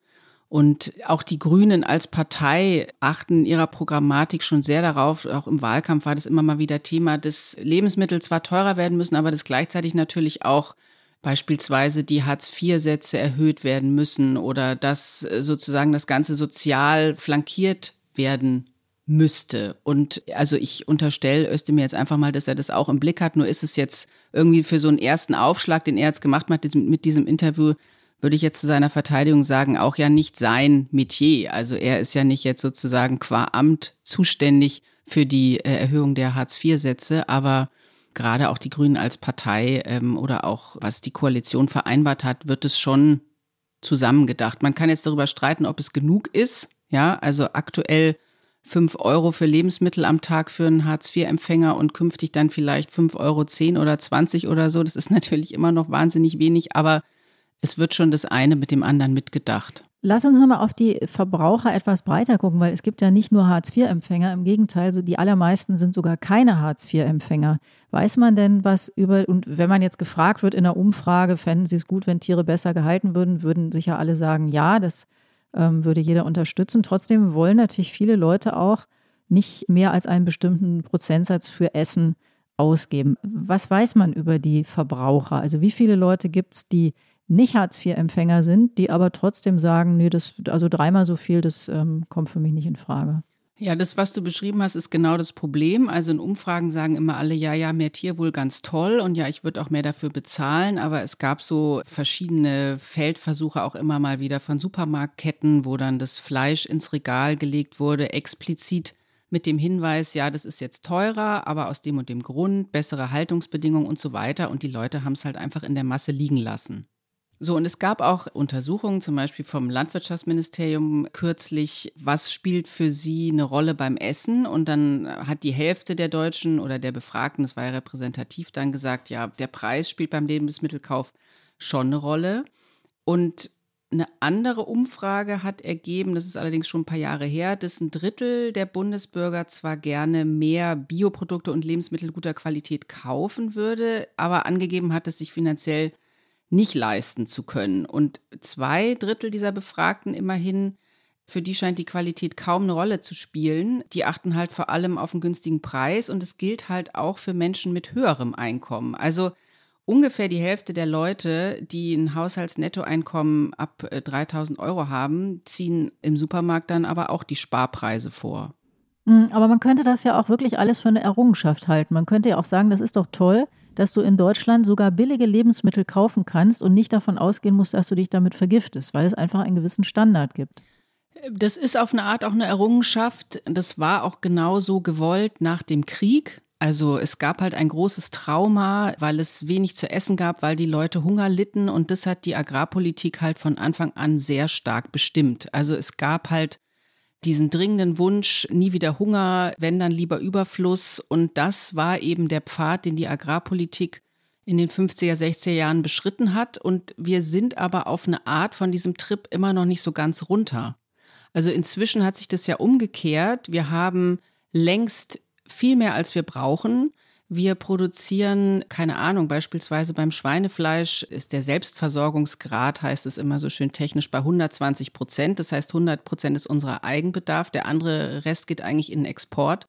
Und auch die Grünen als Partei achten in ihrer Programmatik schon sehr darauf, auch im Wahlkampf war das immer mal wieder Thema, dass Lebensmittel zwar teurer werden müssen, aber dass gleichzeitig natürlich auch beispielsweise die Hartz-IV-Sätze erhöht werden müssen oder dass äh, sozusagen das Ganze sozial flankiert werden müsste. Und also ich unterstelle Özdemir jetzt einfach mal, dass er das auch im Blick hat. Nur ist es jetzt irgendwie für so einen ersten Aufschlag, den er jetzt gemacht hat mit diesem Interview, würde ich jetzt zu seiner Verteidigung sagen, auch ja nicht sein Metier. Also er ist ja nicht jetzt sozusagen qua Amt zuständig für die äh, Erhöhung der Hartz-IV-Sätze, aber gerade auch die Grünen als Partei ähm, oder auch was die Koalition vereinbart hat, wird es schon zusammengedacht. Man kann jetzt darüber streiten, ob es genug ist. Ja, also aktuell fünf Euro für Lebensmittel am Tag für einen Hartz-IV-Empfänger und künftig dann vielleicht fünf Euro zehn oder zwanzig oder so. Das ist *laughs* natürlich immer noch wahnsinnig wenig, aber es wird schon das eine mit dem anderen mitgedacht. Lass uns nochmal auf die Verbraucher etwas breiter gucken, weil es gibt ja nicht nur Hartz-IV-Empfänger, im Gegenteil, so die allermeisten sind sogar keine Hartz-IV-Empfänger. Weiß man denn was über, und wenn man jetzt gefragt wird in der Umfrage, fänden Sie es gut, wenn Tiere besser gehalten würden, würden sicher alle sagen, ja, das ähm, würde jeder unterstützen. Trotzdem wollen natürlich viele Leute auch nicht mehr als einen bestimmten Prozentsatz für Essen ausgeben. Was weiß man über die Verbraucher? Also wie viele Leute gibt es, die nicht Hartz-IV-Empfänger sind, die aber trotzdem sagen, nee, das, also dreimal so viel, das ähm, kommt für mich nicht in Frage. Ja, das, was du beschrieben hast, ist genau das Problem. Also in Umfragen sagen immer alle, ja, ja, mehr Tierwohl ganz toll und ja, ich würde auch mehr dafür bezahlen. Aber es gab so verschiedene Feldversuche auch immer mal wieder von Supermarktketten, wo dann das Fleisch ins Regal gelegt wurde, explizit mit dem Hinweis, ja, das ist jetzt teurer, aber aus dem und dem Grund, bessere Haltungsbedingungen und so weiter. Und die Leute haben es halt einfach in der Masse liegen lassen. So, und es gab auch Untersuchungen, zum Beispiel vom Landwirtschaftsministerium kürzlich, was spielt für sie eine Rolle beim Essen? Und dann hat die Hälfte der Deutschen oder der Befragten, das war ja repräsentativ, dann gesagt, ja, der Preis spielt beim Lebensmittelkauf schon eine Rolle. Und eine andere Umfrage hat ergeben, das ist allerdings schon ein paar Jahre her, dass ein Drittel der Bundesbürger zwar gerne mehr Bioprodukte und Lebensmittel guter Qualität kaufen würde, aber angegeben hat, es sich finanziell nicht leisten zu können. Und zwei Drittel dieser Befragten immerhin, für die scheint die Qualität kaum eine Rolle zu spielen. Die achten halt vor allem auf einen günstigen Preis und es gilt halt auch für Menschen mit höherem Einkommen. Also ungefähr die Hälfte der Leute, die ein Haushaltsnettoeinkommen ab 3000 äh, Euro haben, ziehen im Supermarkt dann aber auch die Sparpreise vor. Hm, aber man könnte das ja auch wirklich alles für eine Errungenschaft halten. Man könnte ja auch sagen, das ist doch toll, dass du in Deutschland sogar billige Lebensmittel kaufen kannst und nicht davon ausgehen musst, dass du dich damit vergiftest, weil es einfach einen gewissen Standard gibt. Das ist auf eine Art auch eine Errungenschaft. Das war auch genau so gewollt nach dem Krieg. Also es gab halt ein großes Trauma, weil es wenig zu essen gab, weil die Leute Hunger litten und das hat die Agrarpolitik halt von Anfang an sehr stark bestimmt. Also es gab halt diesen dringenden Wunsch, nie wieder Hunger, wenn dann lieber Überfluss. Und das war eben der Pfad, den die Agrarpolitik in den 50er, 60er Jahren beschritten hat. Und wir sind aber auf eine Art von diesem Trip immer noch nicht so ganz runter. Also inzwischen hat sich das ja umgekehrt. Wir haben längst viel mehr, als wir brauchen. Wir produzieren, keine Ahnung, beispielsweise beim Schweinefleisch ist der Selbstversorgungsgrad, heißt es immer so schön technisch, bei 120 Prozent. Das heißt, 100 Prozent ist unser Eigenbedarf. Der andere Rest geht eigentlich in den Export.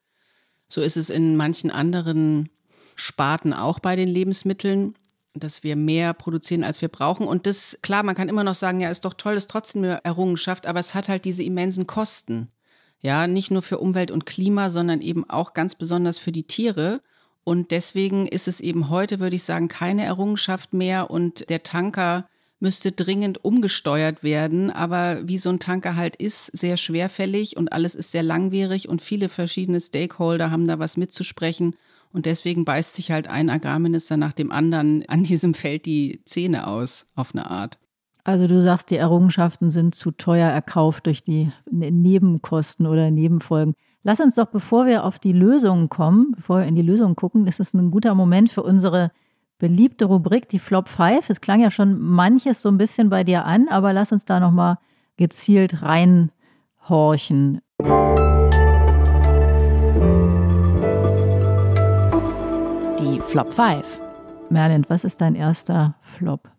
So ist es in manchen anderen Sparten auch bei den Lebensmitteln, dass wir mehr produzieren, als wir brauchen. Und das, klar, man kann immer noch sagen, ja, ist doch toll, ist trotzdem eine Errungenschaft, aber es hat halt diese immensen Kosten. Ja, nicht nur für Umwelt und Klima, sondern eben auch ganz besonders für die Tiere. Und deswegen ist es eben heute, würde ich sagen, keine Errungenschaft mehr und der Tanker müsste dringend umgesteuert werden. Aber wie so ein Tanker halt ist, sehr schwerfällig und alles ist sehr langwierig und viele verschiedene Stakeholder haben da was mitzusprechen. Und deswegen beißt sich halt ein Agrarminister nach dem anderen an diesem Feld die Zähne aus, auf eine Art. Also du sagst, die Errungenschaften sind zu teuer erkauft durch die ne-, Nebenkosten oder Nebenfolgen. Lass uns doch, bevor wir auf die Lösungen kommen, bevor wir in die Lösungen gucken, das ist ein guter Moment für unsere beliebte Rubrik, die Flop 5. Es klang ja schon manches so ein bisschen bei dir an, aber lass uns da nochmal gezielt reinhorchen. Die Flop 5. Merlin, was ist dein erster Flop?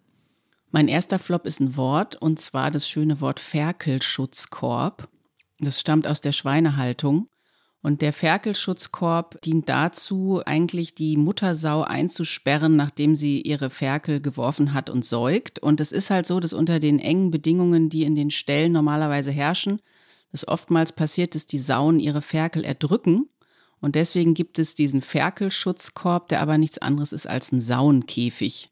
Mein erster Flop ist ein Wort und zwar das schöne Wort Ferkelschutzkorb. Das stammt aus der Schweinehaltung. Und der Ferkelschutzkorb dient dazu, eigentlich die Muttersau einzusperren, nachdem sie ihre Ferkel geworfen hat und säugt. Und es ist halt so, dass unter den engen Bedingungen, die in den Ställen normalerweise herrschen, es oftmals passiert, dass die Sauen ihre Ferkel erdrücken. Und deswegen gibt es diesen Ferkelschutzkorb, der aber nichts anderes ist als ein Sauenkäfig.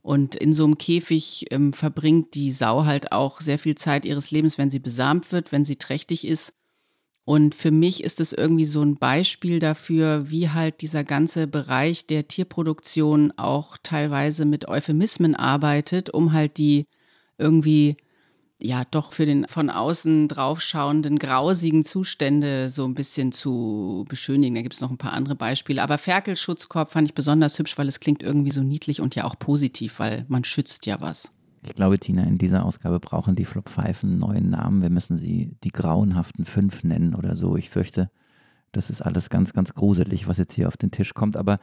Und in so einem Käfig ähm, verbringt die Sau halt auch sehr viel Zeit ihres Lebens, wenn sie besamt wird, wenn sie trächtig ist. Und für mich ist es irgendwie so ein Beispiel dafür, wie halt dieser ganze Bereich der Tierproduktion auch teilweise mit Euphemismen arbeitet, um halt die irgendwie ja doch für den von außen draufschauenden grausigen Zustände so ein bisschen zu beschönigen. Da gibt es noch ein paar andere Beispiele. Aber Ferkelschutzkorb fand ich besonders hübsch, weil es klingt irgendwie so niedlich und ja auch positiv, weil man schützt ja was. Ich glaube, Tina, in dieser Ausgabe brauchen die Flop 5 einen neuen Namen. Wir müssen sie die grauenhaften fünf nennen oder so. Ich fürchte, das ist alles ganz, ganz gruselig, was jetzt hier auf den Tisch kommt. Aber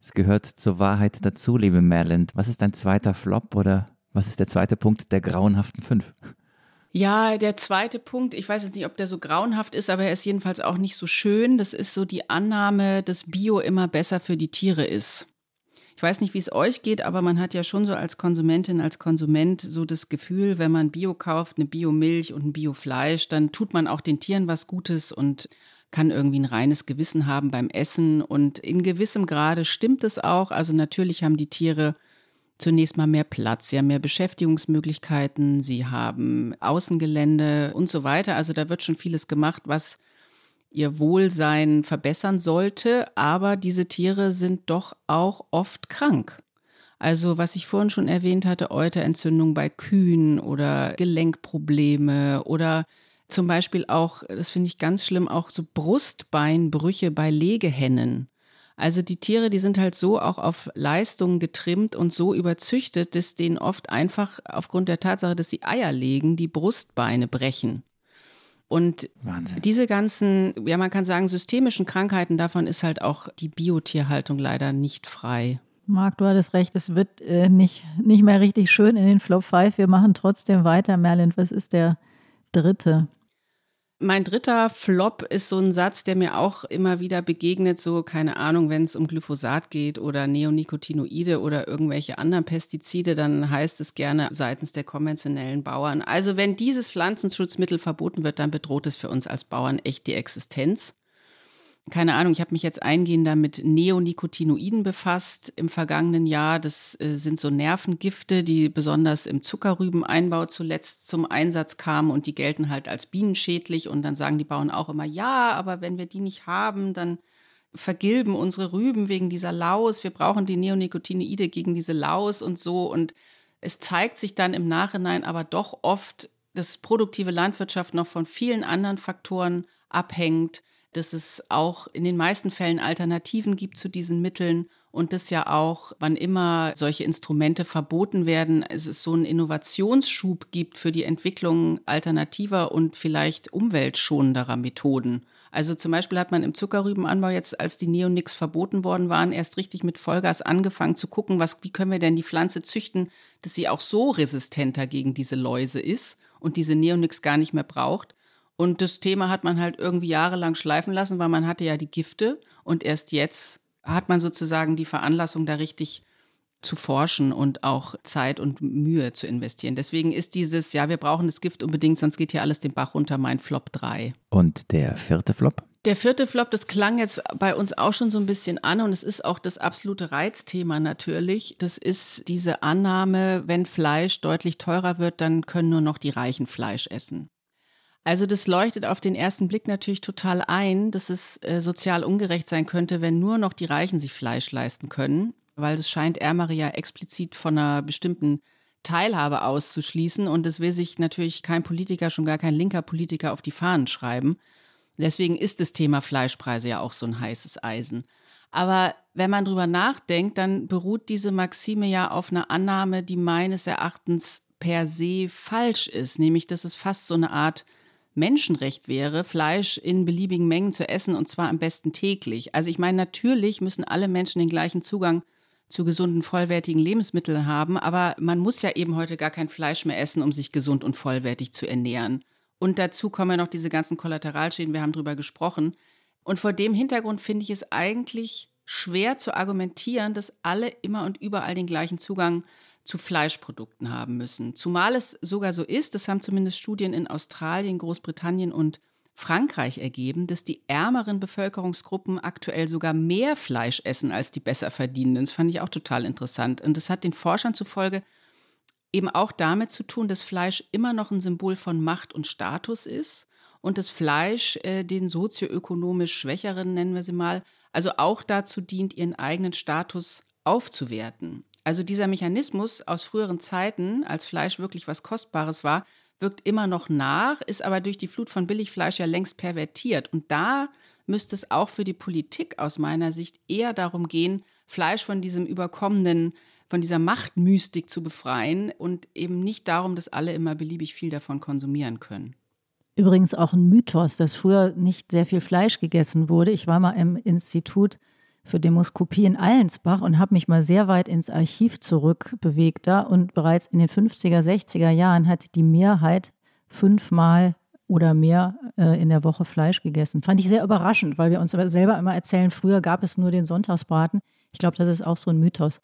es gehört zur Wahrheit dazu, liebe Merland. Was ist dein zweiter Flop oder was ist der zweite Punkt der grauenhaften fünf? Ja, der zweite Punkt, ich weiß jetzt nicht, ob der so grauenhaft ist, aber er ist jedenfalls auch nicht so schön. Das ist so die Annahme, dass Bio immer besser für die Tiere ist. Ich weiß nicht, wie es euch geht, aber man hat ja schon so als Konsumentin, als Konsument so das Gefühl, wenn man Bio kauft, eine Biomilch und ein Biofleisch, dann tut man auch den Tieren was Gutes und kann irgendwie ein reines Gewissen haben beim Essen. Und in gewissem Grade stimmt es auch. Also natürlich haben die Tiere zunächst mal mehr Platz, sie haben mehr Beschäftigungsmöglichkeiten, sie haben Außengelände und so weiter. Also da wird schon vieles gemacht, was ihr Wohlsein verbessern sollte, aber diese Tiere sind doch auch oft krank. Also was ich vorhin schon erwähnt hatte, Euterentzündung bei Kühen oder Gelenkprobleme oder zum Beispiel auch, das finde ich ganz schlimm, auch so Brustbeinbrüche bei Legehennen. Also die Tiere, die sind halt so auch auf Leistungen getrimmt und so überzüchtet, dass denen oft einfach aufgrund der Tatsache, dass sie Eier legen, die Brustbeine brechen. Und Wahnsinn. diese ganzen, ja, man kann sagen, systemischen Krankheiten, davon ist halt auch die Biotierhaltung leider nicht frei. Marc, du hattest recht, es wird äh, nicht, nicht mehr richtig schön in den Flop 5. Wir machen trotzdem weiter. Merlin, was ist der dritte? Mein dritter Flop ist so ein Satz, der mir auch immer wieder begegnet, so keine Ahnung, wenn es um Glyphosat geht oder Neonicotinoide oder irgendwelche anderen Pestizide, dann heißt es gerne seitens der konventionellen Bauern. Also wenn dieses Pflanzenschutzmittel verboten wird, dann bedroht es für uns als Bauern echt die Existenz keine Ahnung, ich habe mich jetzt eingehender mit Neonicotinoiden befasst im vergangenen Jahr. Das äh, sind so Nervengifte, die besonders im Zuckerrübeneinbau zuletzt zum Einsatz kamen und die gelten halt als bienenschädlich. Und dann sagen die Bauern auch immer, ja, aber wenn wir die nicht haben, dann vergilben unsere Rüben wegen dieser Laus. Wir brauchen die Neonicotinoide gegen diese Laus und so. Und es zeigt sich dann im Nachhinein aber doch oft, dass produktive Landwirtschaft noch von vielen anderen Faktoren abhängt dass es auch in den meisten Fällen Alternativen gibt zu diesen Mitteln und dass ja auch, wann immer solche Instrumente verboten werden, es ist so einen Innovationsschub gibt für die Entwicklung alternativer und vielleicht umweltschonenderer Methoden. Also zum Beispiel hat man im Zuckerrübenanbau jetzt, als die Neonics verboten worden waren, erst richtig mit Vollgas angefangen zu gucken, was, wie können wir denn die Pflanze züchten, dass sie auch so resistenter gegen diese Läuse ist und diese Neonics gar nicht mehr braucht. Und das Thema hat man halt irgendwie jahrelang schleifen lassen, weil man hatte ja die Gifte und erst jetzt hat man sozusagen die Veranlassung, da richtig zu forschen und auch Zeit und Mühe zu investieren. Deswegen ist dieses, ja, wir brauchen das Gift unbedingt, sonst geht hier alles den Bach runter, mein Flop 3. Und der vierte Flop? Der vierte Flop, das klang jetzt bei uns auch schon so ein bisschen an und es ist auch das absolute Reizthema natürlich. Das ist diese Annahme, wenn Fleisch deutlich teurer wird, dann können nur noch die Reichen Fleisch essen. Also das leuchtet auf den ersten Blick natürlich total ein, dass es äh, sozial ungerecht sein könnte, wenn nur noch die Reichen sich Fleisch leisten können, weil das scheint Ärmere ja explizit von einer bestimmten Teilhabe auszuschließen und das will sich natürlich kein Politiker, schon gar kein linker Politiker auf die Fahnen schreiben. Deswegen ist das Thema Fleischpreise ja auch so ein heißes Eisen. Aber wenn man drüber nachdenkt, dann beruht diese Maxime ja auf einer Annahme, die meines Erachtens per se falsch ist, nämlich dass es fast so eine Art Menschenrecht wäre, Fleisch in beliebigen Mengen zu essen und zwar am besten täglich. Also ich meine, natürlich müssen alle Menschen den gleichen Zugang zu gesunden, vollwertigen Lebensmitteln haben, aber man muss ja eben heute gar kein Fleisch mehr essen, um sich gesund und vollwertig zu ernähren. Und dazu kommen ja noch diese ganzen Kollateralschäden, wir haben drüber gesprochen. Und vor dem Hintergrund finde ich es eigentlich schwer zu argumentieren, dass alle immer und überall den gleichen Zugang zu Fleischprodukten haben müssen. Zumal es sogar so ist, das haben zumindest Studien in Australien, Großbritannien und Frankreich ergeben, dass die ärmeren Bevölkerungsgruppen aktuell sogar mehr Fleisch essen als die besser verdienenden. Das fand ich auch total interessant. Und das hat den Forschern zufolge eben auch damit zu tun, dass Fleisch immer noch ein Symbol von Macht und Status ist und das Fleisch äh, den sozioökonomisch Schwächeren, nennen wir sie mal, also auch dazu dient, ihren eigenen Status aufzuwerten. Also dieser Mechanismus aus früheren Zeiten, als Fleisch wirklich was Kostbares war, wirkt immer noch nach, ist aber durch die Flut von Billigfleisch ja längst pervertiert. Und da müsste es auch für die Politik aus meiner Sicht eher darum gehen, Fleisch von diesem überkommenen von dieser Machtmystik zu befreien und eben nicht darum, dass alle immer beliebig viel davon konsumieren können. Übrigens auch ein Mythos, dass früher nicht sehr viel Fleisch gegessen wurde. Ich war mal im Institut für Demoskopie in Allensbach und habe mich mal sehr weit ins Archiv zurückbewegt da. Und bereits in den 50er, 60er Jahren hat die Mehrheit fünfmal oder mehr äh, in der Woche Fleisch gegessen. Fand ich sehr überraschend, weil wir uns selber immer erzählen, früher gab es nur den Sonntagsbraten. Ich glaube, das ist auch so ein Mythos.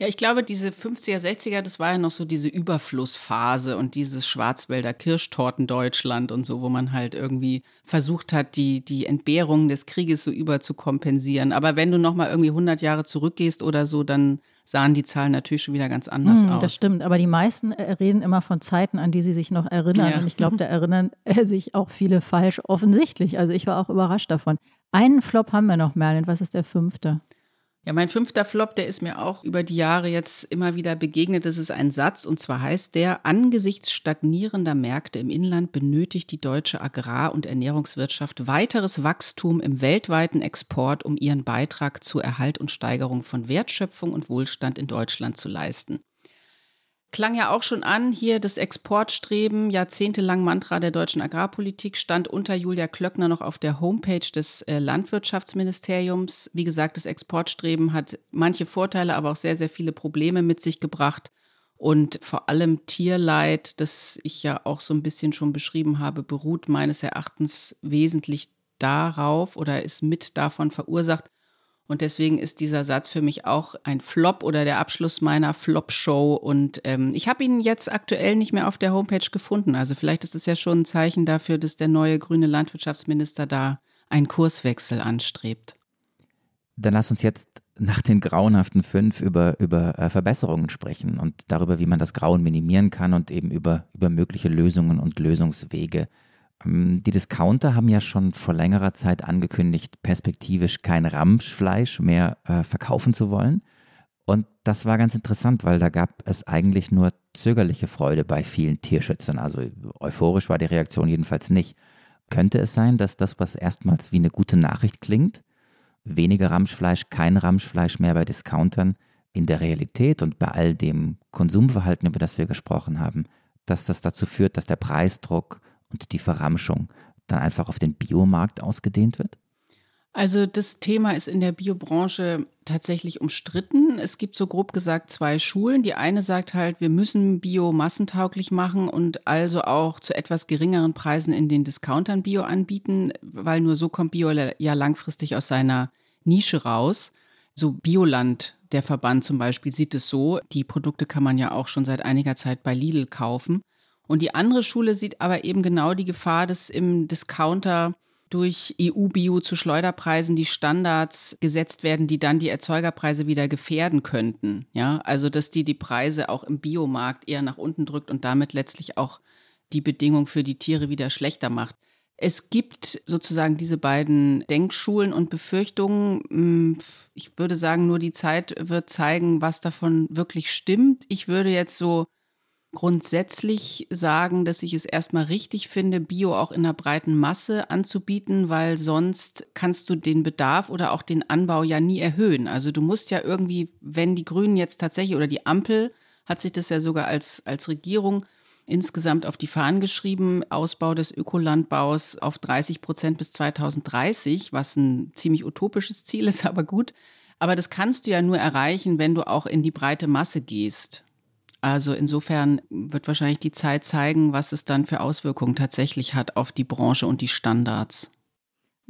Ja, ich glaube, diese 50er, 60er, das war ja noch so diese Überflussphase und dieses Schwarzwälder Kirschtorten Deutschland und so, wo man halt irgendwie versucht hat, die, die Entbehrungen des Krieges so überzukompensieren. Aber wenn du nochmal irgendwie 100 Jahre zurückgehst oder so, dann sahen die Zahlen natürlich schon wieder ganz anders hm, aus. Das stimmt, aber die meisten äh, reden immer von Zeiten, an die sie sich noch erinnern. Ja. Und ich glaube, *laughs* da erinnern äh, sich auch viele falsch offensichtlich. Also ich war auch überrascht davon. Einen Flop haben wir noch, Merlin. Was ist der fünfte? Ja, mein fünfter Flop, der ist mir auch über die Jahre jetzt immer wieder begegnet. Das ist ein Satz und zwar heißt der, angesichts stagnierender Märkte im Inland benötigt die deutsche Agrar- und Ernährungswirtschaft weiteres Wachstum im weltweiten Export, um ihren Beitrag zur Erhalt und Steigerung von Wertschöpfung und Wohlstand in Deutschland zu leisten. Klang ja auch schon an, hier das Exportstreben, jahrzehntelang Mantra der deutschen Agrarpolitik, stand unter Julia Klöckner noch auf der Homepage des äh, Landwirtschaftsministeriums. Wie gesagt, das Exportstreben hat manche Vorteile, aber auch sehr, sehr viele Probleme mit sich gebracht. Und vor allem Tierleid, das ich ja auch so ein bisschen schon beschrieben habe, beruht meines Erachtens wesentlich darauf oder ist mit davon verursacht, und deswegen ist dieser Satz für mich auch ein Flop oder der Abschluss meiner Flop-Show. Und ähm, ich habe ihn jetzt aktuell nicht mehr auf der Homepage gefunden. Also vielleicht ist es ja schon ein Zeichen dafür, dass der neue grüne Landwirtschaftsminister da einen Kurswechsel anstrebt. Dann lass uns jetzt nach den grauenhaften fünf über, über äh, Verbesserungen sprechen und darüber, wie man das Grauen minimieren kann und eben über, über mögliche Lösungen und Lösungswege. Ähm, die Discounter haben ja schon vor längerer Zeit angekündigt, perspektivisch kein Ramschfleisch mehr äh, verkaufen zu wollen. Und das war ganz interessant, weil da gab es eigentlich nur zögerliche Freude bei vielen Tierschützern. Also euphorisch war die Reaktion jedenfalls nicht. Könnte es sein, dass das, was erstmals wie eine gute Nachricht klingt, weniger Ramschfleisch, kein Ramschfleisch mehr bei Discountern, in der Realität und bei all dem Konsumverhalten, über das wir gesprochen haben, dass das dazu führt, dass der Preisdruck und die Verramschung dann einfach auf den Biomarkt ausgedehnt wird? Also das Thema ist in der Biobranche tatsächlich umstritten. Es gibt so grob gesagt zwei Schulen. Die eine sagt halt, wir müssen Bio massentauglich machen und also auch zu etwas geringeren Preisen in den Discountern Bio anbieten, weil nur so kommt Bio ja langfristig aus seiner Nische raus. So Bioland, der Verband zum Beispiel, sieht es so. Die Produkte kann man ja auch schon seit einiger Zeit bei Lidl kaufen. Und die andere Schule sieht aber eben genau die Gefahr, dass im Discounter durch EU-Bio zu Schleuderpreisen die Standards gesetzt werden, die dann die Erzeugerpreise wieder gefährden könnten. Ja, also dass die die Preise auch im Biomarkt eher nach unten drückt und damit letztlich auch die Bedingung für die Tiere wieder schlechter macht. Es gibt sozusagen diese beiden Denkschulen und Befürchtungen. Hm, ich würde sagen, nur die Zeit wird zeigen, was davon wirklich stimmt. Ich würde jetzt so grundsätzlich sagen, dass ich es erstmal richtig finde, Bio auch in einer breiten Masse anzubieten, weil sonst kannst du den Bedarf oder auch den Anbau ja nie erhöhen. Also du musst ja irgendwie, wenn die Grünen jetzt tatsächlich oder die Ampel hat sich das ja sogar als, als Regierung insgesamt auf die Fahnen geschrieben, Ausbau des Ökolandbaus auf 30 Prozent bis 2030, was ein ziemlich utopisches Ziel ist, *laughs* aber gut. Aber das kannst du ja nur erreichen, wenn du auch in die breite Masse gehst. Also insofern wird wahrscheinlich die Zeit zeigen, was es dann für Auswirkungen tatsächlich hat auf die Branche und die Standards.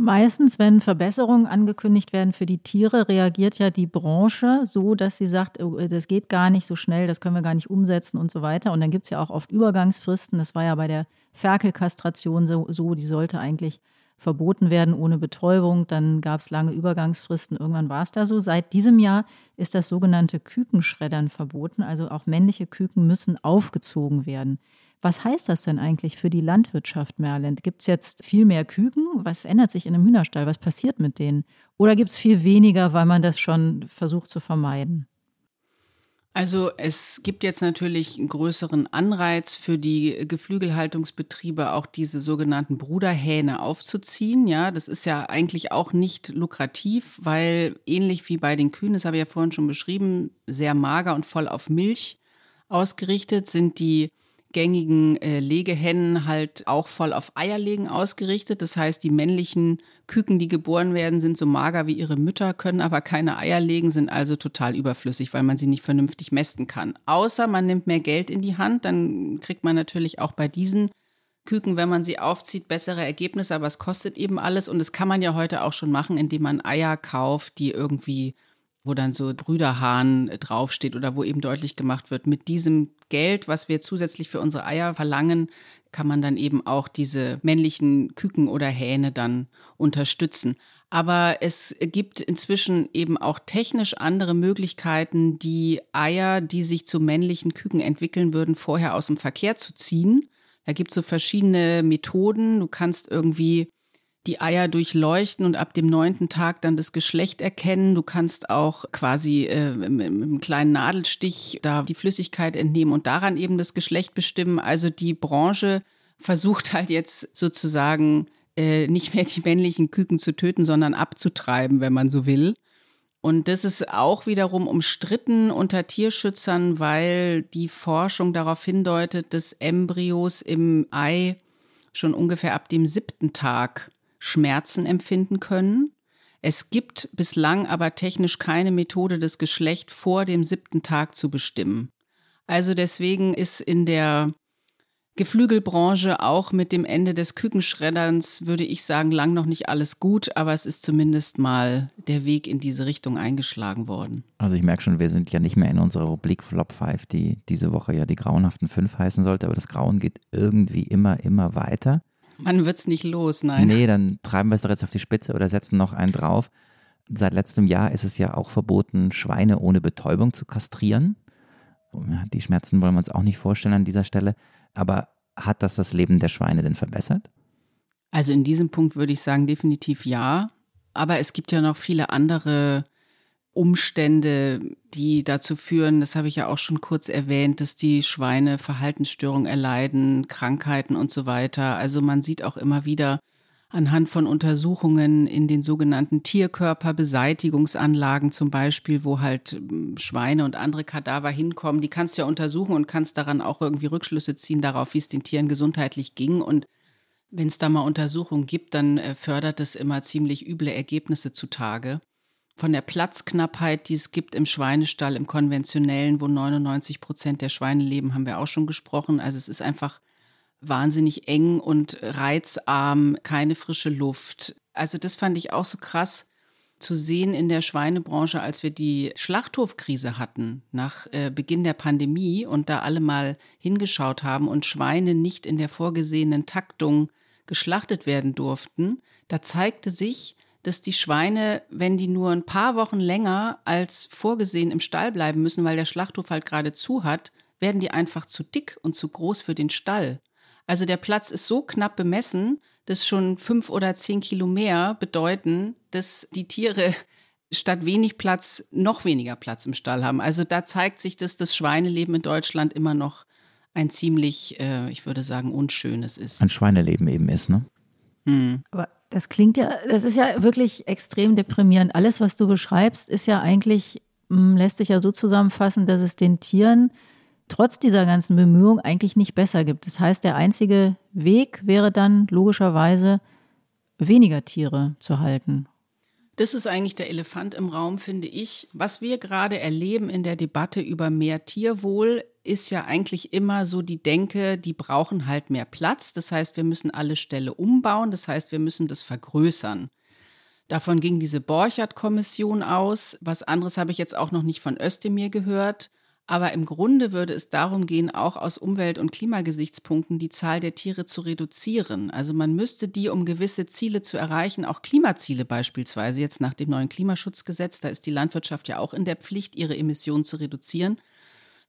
Meistens, wenn Verbesserungen angekündigt werden für die Tiere, reagiert ja die Branche so, dass sie sagt, oh, das geht gar nicht so schnell, das können wir gar nicht umsetzen und so weiter. Und dann gibt es ja auch oft Übergangsfristen. Das war ja bei der Ferkelkastration so, so die sollte eigentlich verboten werden ohne Betäubung. Dann gab es lange Übergangsfristen. Irgendwann war es da so. Seit diesem Jahr ist das sogenannte Kükenschreddern verboten. Also auch männliche Küken müssen aufgezogen werden. Was heißt das denn eigentlich für die Landwirtschaft, Merlin? Gibt es jetzt viel mehr Küken? Was ändert sich in einem Hühnerstall? Was passiert mit denen? Oder gibt es viel weniger, weil man das schon versucht zu vermeiden? Also es gibt jetzt natürlich einen größeren Anreiz für die Geflügelhaltungsbetriebe, auch diese sogenannten Bruderhähne aufzuziehen. Ja, das ist ja eigentlich auch nicht lukrativ, weil ähnlich wie bei den Kühen, das habe ich ja vorhin schon beschrieben, sehr mager und voll auf Milch ausgerichtet sind die gängigen äh, Legehennen halt auch voll auf Eierlegen ausgerichtet. Das heißt, die männlichen Küken, die geboren werden, sind so mager wie ihre Mütter, können aber keine Eier legen, sind also total überflüssig, weil man sie nicht vernünftig mästen kann. Außer man nimmt mehr Geld in die Hand, dann kriegt man natürlich auch bei diesen Küken, wenn man sie aufzieht, bessere Ergebnisse, aber es kostet eben alles und das kann man ja heute auch schon machen, indem man Eier kauft, die irgendwie wo dann so Brüderhahn draufsteht oder wo eben deutlich gemacht wird, mit diesem Geld, was wir zusätzlich für unsere Eier verlangen, kann man dann eben auch diese männlichen Küken oder Hähne dann unterstützen. Aber es gibt inzwischen eben auch technisch andere Möglichkeiten, die Eier, die sich zu männlichen Küken entwickeln würden, vorher aus dem Verkehr zu ziehen. Da gibt es so verschiedene Methoden. Du kannst irgendwie die Eier durchleuchten und ab dem neunten Tag dann das Geschlecht erkennen. Du kannst auch quasi äh, mit, einem kleinen Nadelstich da die Flüssigkeit entnehmen und daran eben das Geschlecht bestimmen. Also die Branche versucht halt jetzt sozusagen äh, nicht mehr die männlichen Küken zu töten, sondern abzutreiben, wenn man so will. Und das ist auch wiederum umstritten unter Tierschützern, weil die Forschung darauf hindeutet, dass Embryos im Ei schon ungefähr ab dem siebten Tag Schmerzen empfinden können. Es gibt bislang aber technisch keine Methode, das Geschlecht vor dem siebten Tag zu bestimmen. Also deswegen ist in der Geflügelbranche auch mit dem Ende des Kükenschredderns, würde ich sagen, lang noch nicht alles gut, aber es ist zumindest mal der Weg in diese Richtung eingeschlagen worden. Also ich merke schon, wir sind ja nicht mehr in unserer Rubrik Flop 5, die diese Woche ja die grauenhaften 5 heißen sollte, aber das Grauen geht irgendwie immer, immer weiter. Man wird es nicht los, nein. Nee, dann treiben wir es doch jetzt auf die Spitze oder setzen noch einen drauf. Seit letztem Jahr ist es ja auch verboten, Schweine ohne Betäubung zu kastrieren. Die Schmerzen wollen wir uns auch nicht vorstellen an dieser Stelle. Aber hat das das Leben der Schweine denn verbessert? Also in diesem Punkt würde ich sagen, definitiv ja. Aber es gibt ja noch viele andere Umstände, die dazu führen, das habe ich ja auch schon kurz erwähnt, dass die Schweine Verhaltensstörungen erleiden, Krankheiten und so weiter. Also man sieht auch immer wieder anhand von Untersuchungen in den sogenannten Tierkörperbeseitigungsanlagen zum Beispiel, wo halt hm, Schweine und andere Kadaver hinkommen, die kannst du ja untersuchen und kannst daran auch irgendwie Rückschlüsse ziehen darauf, wie es den Tieren gesundheitlich ging. Und wenn es da mal Untersuchungen gibt, dann äh, fördert es immer ziemlich üble Ergebnisse zutage von der Platzknappheit, die es gibt im Schweinestall, im konventionellen, wo 99 Prozent der Schweine leben, haben wir auch schon gesprochen. Also es ist einfach wahnsinnig eng und reizarm, keine frische Luft. Also das fand ich auch so krass zu sehen in der Schweinebranche, als wir die Schlachthofkrise hatten nach äh, Beginn der Pandemie und da alle mal hingeschaut haben und Schweine nicht in der vorgesehenen Taktung geschlachtet werden durften. Da zeigte sich, dass die Schweine, wenn die nur ein paar Wochen länger als vorgesehen im Stall bleiben müssen, weil der Schlachthof halt gerade zu hat, werden die einfach zu dick und zu groß für den Stall. Also der Platz ist so knapp bemessen, dass schon fünf oder zehn Kilo mehr bedeuten, dass die Tiere statt wenig Platz noch weniger Platz im Stall haben. Also da zeigt sich, dass das Schweineleben in Deutschland immer noch ein ziemlich, äh, ich würde sagen, unschönes ist. Ein Schweineleben eben ist, ne? Hm. Aber das klingt ja, das ist ja wirklich extrem deprimierend. Alles, was du beschreibst, ist ja eigentlich, hm, lässt sich ja so zusammenfassen, dass es den Tieren trotz dieser ganzen Bemühungen eigentlich nicht besser gibt. Das heißt, der einzige Weg wäre dann logischerweise, weniger Tiere zu halten. Das ist eigentlich der Elefant im Raum, finde ich. Was wir gerade erleben in der Debatte über mehr Tierwohl, ist ja eigentlich immer so die Denke, die brauchen halt mehr Platz. Das heißt, wir müssen alle Ställe umbauen. Das heißt, wir müssen das vergrößern. Davon ging diese Borchardt-Kommission aus. Was anderes habe ich jetzt auch noch nicht von Özdemir gehört. Aber im Grunde würde es darum gehen, auch aus Umwelt- und Klimagesichtspunkten die Zahl der Tiere zu reduzieren. Also man müsste die, um gewisse Ziele zu erreichen, auch Klimaziele beispielsweise, jetzt nach dem neuen Klimaschutzgesetz, da ist die Landwirtschaft ja auch in der Pflicht, ihre Emissionen zu reduzieren.